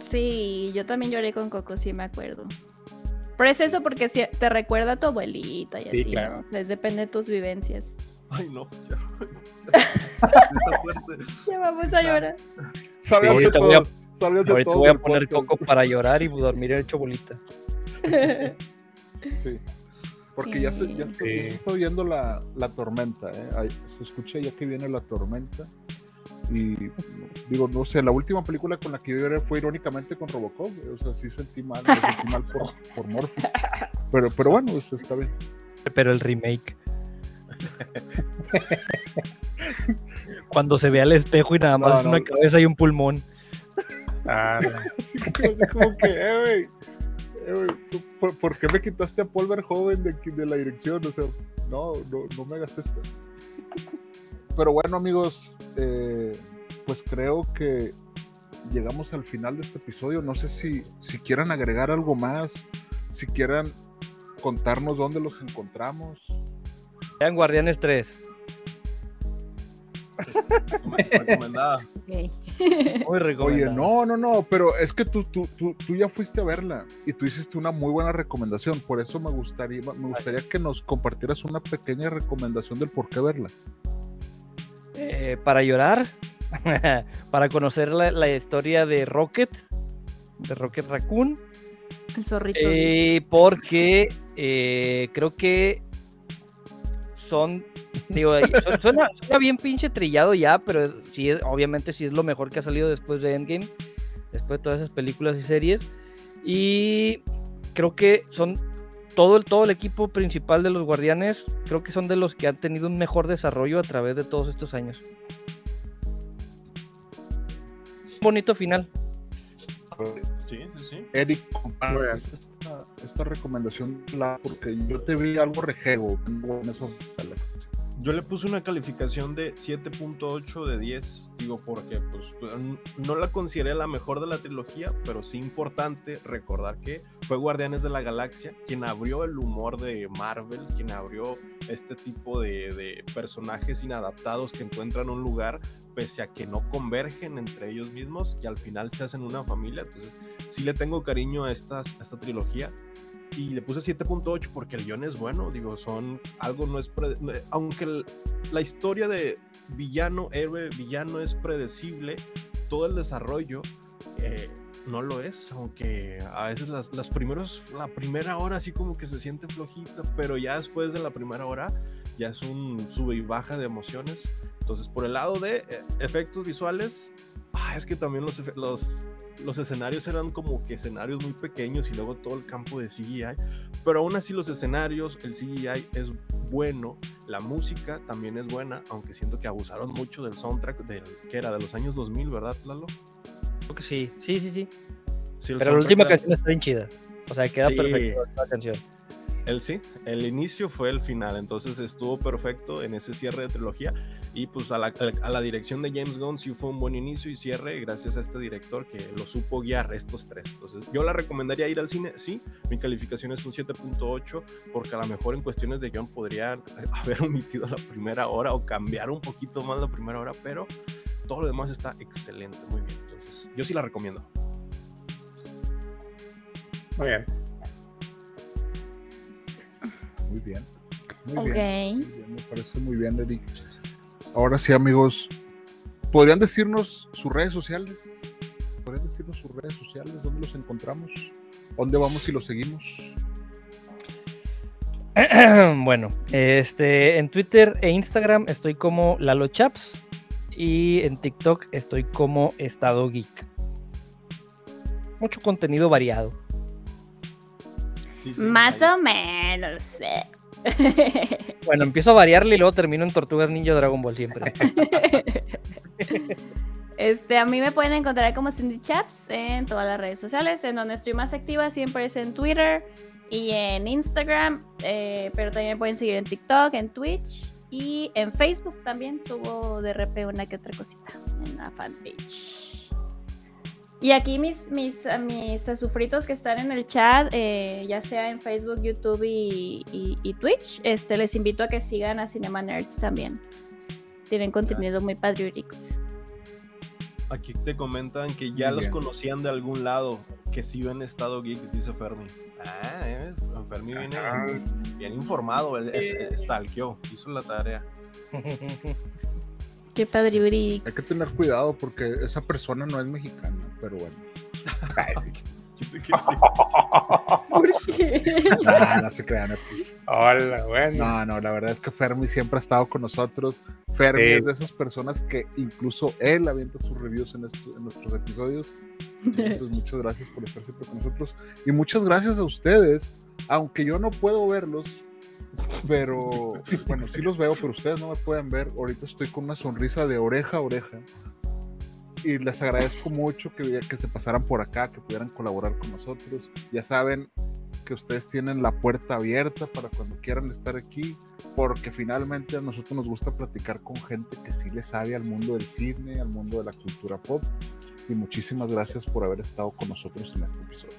Sí, yo también lloré con Coco, sí me acuerdo. Pero es eso porque te recuerda a tu abuelita y Sí, así, claro. ¿no? Les depende de tus vivencias. Ay, no. Ya. Está fuerte. Ya vamos a llorar. Sálganse voy a-. Sálganse Ahorita todos voy a poner podcast. Coco para llorar y dormir hecho bolita. Sí. Porque ya, se, ya, Sí. se está oyendo la, la tormenta, ¿eh? Ahí se escucha ya que viene la tormenta. Y digo, no sé, la última película con la que yo lloré fue irónicamente con Robocop. O sea, sí sentí mal, me sentí mal por, por Morphy. Pero, pero bueno, pues, está bien. Pero el remake. Cuando se ve al espejo y nada más No, es no. una cabeza y un pulmón. Ah, no. Así como que, eh, ¿por, por qué me quitaste a Paul Verhoeven de, la dirección? O sea, no, no, no me hagas esto. Pero bueno, amigos, eh, pues creo que llegamos al final de este episodio. No sé si, si quieran agregar algo más, si quieran contarnos dónde los encontramos. Vean Guardianes 3. Recomendada. Ok. Muy Oye, recomendado. no, no, no, pero es que tú, tú, tú, tú ya fuiste a verla y tú hiciste una muy buena recomendación. Por eso me gustaría, me gustaría que nos compartieras una pequeña recomendación del por qué verla. Eh, para llorar, para conocer la, la historia de Rocket, de Rocket Raccoon, El zorrito. eh, porque eh, creo que son, digo, su- suena, suena bien pinche trillado ya, pero sí, es- obviamente sí es lo mejor que ha salido después de Endgame, después de todas esas películas y series, y creo que son todo el, todo el equipo principal de los Guardianes, creo que son de los que han tenido un mejor desarrollo a través de todos estos años. Bonito final. Sí, sí, sí. Eric, compartes esta, esta recomendación la- porque yo te vi algo rejego en esos Alex. Yo le puse una calificación de 7.8 de 10, digo porque pues no la consideré la mejor de la trilogía, pero sí importante recordar que fue Guardianes de la Galaxia quien abrió el humor de Marvel, quien abrió este tipo de, de personajes inadaptados que encuentran un lugar pese a que no convergen entre ellos mismos y al final se hacen una familia, entonces sí le tengo cariño a, estas, a esta trilogía y le puse 7.8 porque el guion es bueno, digo, son algo no es, aunque el- la historia de villano, héroe, villano es predecible, todo el desarrollo eh, no lo es, aunque a veces las, las primeros, la primera hora así como que se siente flojita, pero ya después de la primera hora ya es un sube y baja de emociones. Entonces, por el lado de eh, efectos visuales, ah, es que también los, los, los escenarios eran como que escenarios muy pequeños y luego todo el campo de CGI, pero aún así los escenarios, el CGI es bueno, la música también es buena, aunque siento que abusaron mucho del soundtrack del que era de los años 2000, ¿verdad, Lalo? Creo que sí, sí, sí, sí. Sí, el Pero la última era- canción está bien chida. O sea, queda Sí. perfecto la canción. El sí, el inicio fue el final, entonces estuvo perfecto en ese cierre de trilogía y pues a la, dirección de James Gunn sí fue un buen inicio y cierre gracias a este director que lo supo guiar estos tres. Entonces yo la recomendaría ir al cine, sí, mi calificación es un 7.8 porque a lo mejor en cuestiones de guion podrían haber omitido la primera hora o cambiar un poquito más la primera hora, pero todo lo demás está excelente, muy bien. Entonces yo sí la recomiendo. Muy bien. Muy bien. Muy Ok. bien. muy bien, Me parece muy bien, Eric. Ahora sí, amigos, ¿podrían decirnos sus redes sociales? ¿Podrían decirnos sus redes sociales? ¿Dónde los encontramos? ¿Dónde vamos y los seguimos? bueno, este, en Twitter e Instagram estoy como Lalo Chaps y en TikTok estoy como Estado Geek. Mucho contenido variado. Más ahí. o menos. eh. Bueno, empiezo a variarle y luego termino en Tortugas Ninja Dragon Ball siempre. Este, a mí me pueden encontrar como Cindy Chaps en todas las redes sociales. En donde estoy más activa siempre es en Twitter y en Instagram. eh, pero también me pueden seguir en TikTok, en Twitch y en Facebook también. Subo de repente una que otra cosita en la fanpage. Y aquí mis, mis, mis eh, sufritos que están en el chat, eh, ya sea en Facebook, YouTube y, y- y Twitch, este, les invito a que sigan a Cinema Nerds también. Tienen contenido muy patriotix. Aquí te comentan que ya los conocían de algún lado, que sí ven estado geek, dice Fermi. Ah, eh, Fermi viene bien informado, él es, es- stalkeó, hizo la tarea. Qué patriotix. Hay que tener cuidado porque esa persona no es mexicana, pero bueno. ¿Por qué? No, no se crean. Hola, bueno. No, no, la verdad es que Fermi siempre ha estado con nosotros. Fermi Sí. es de esas personas que incluso él avienta sus reviews en, estos- en nuestros episodios. Entonces, muchas gracias por estar siempre con nosotros. Y muchas gracias a ustedes, aunque yo no puedo verlos, pero bueno, sí los veo, pero ustedes no me pueden ver. Ahorita estoy con una sonrisa de oreja a oreja. Y les agradezco mucho que, que se pasaran por acá, que pudieran colaborar con nosotros. Ya saben que ustedes tienen la puerta abierta para cuando quieran estar aquí, porque finalmente a nosotros nos gusta platicar con gente que sí le sabe al mundo del cine, al mundo de la cultura pop. Y muchísimas gracias por haber estado con nosotros en este episodio.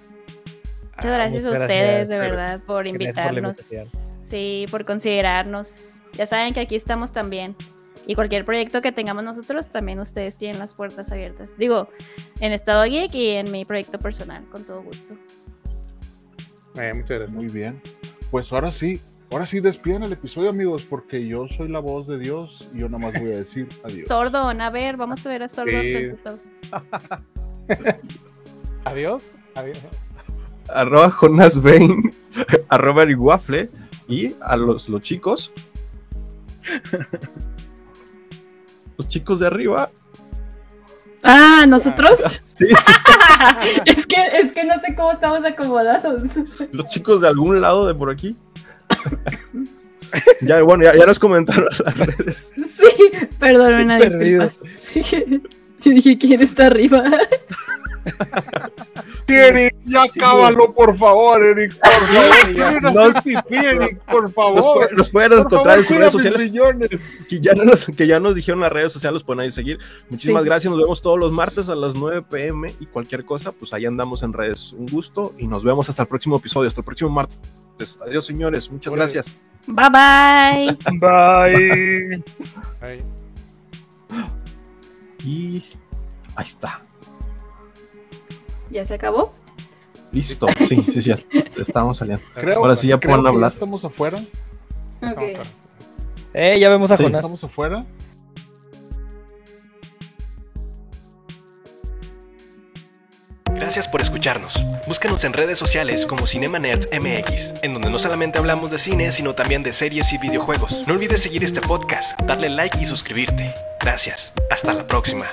Muchas gracias a muchas ustedes, gracias, de verdad, por por invitarnos. invitación. Sí, por considerarnos. Ya saben que aquí estamos también. Y cualquier proyecto que tengamos nosotros, también ustedes tienen las puertas abiertas. Digo, en Estado Geek y en mi proyecto personal, con todo gusto. Eh, muchas gracias. Muy bien. Pues ahora sí, ahora sí despiden el episodio, amigos, porque yo soy la voz de Dios y yo nada más voy a decir adiós. Sordon, a ver, vamos a ver a. Sí. tantito. Adiós. Adiós. arroba Jonas Bain, arroba Eric Waffle, y a los, los chicos. Los chicos de arriba. Ah, ¿nosotros? Sí, sí, es, que, es que no sé cómo estamos acomodados. los chicos de algún lado de por aquí. Ya, bueno, ya, ya nos comentaron en las redes. Sí, perdón, Sí, una disculpa. Yo dije, ¿quién está arriba? Eric, ya cábalo, por favor, Eric, por favor. No- Eric, por favor. pu- nos pueden encontrar favor, en sus redes sociales millones. que ya, nos, que ya nos dijeron las redes sociales, los pueden ahí seguir. Muchísimas Sí. gracias, nos vemos todos los martes a las 9 pm y cualquier cosa, pues ahí andamos en redes. Un gusto y nos vemos hasta el próximo episodio, hasta el próximo martes. Adiós, señores, muchas gracias. Bye bye. Bye. Y ahí está. ¿Ya se acabó? Listo. Sí, sí, sí, estamos saliendo. Creo, Ahora sí ya pueden hablar. estamos afuera. Estamos Ok. con- Eh, ya vemos a Sí. Jonás. Estamos afuera. Gracias por escucharnos. Búscanos en redes sociales como Cinema Nerds MX, en donde no solamente hablamos de cine, sino también de series y videojuegos. No olvides seguir este podcast, darle like y suscribirte. Gracias. Hasta la próxima.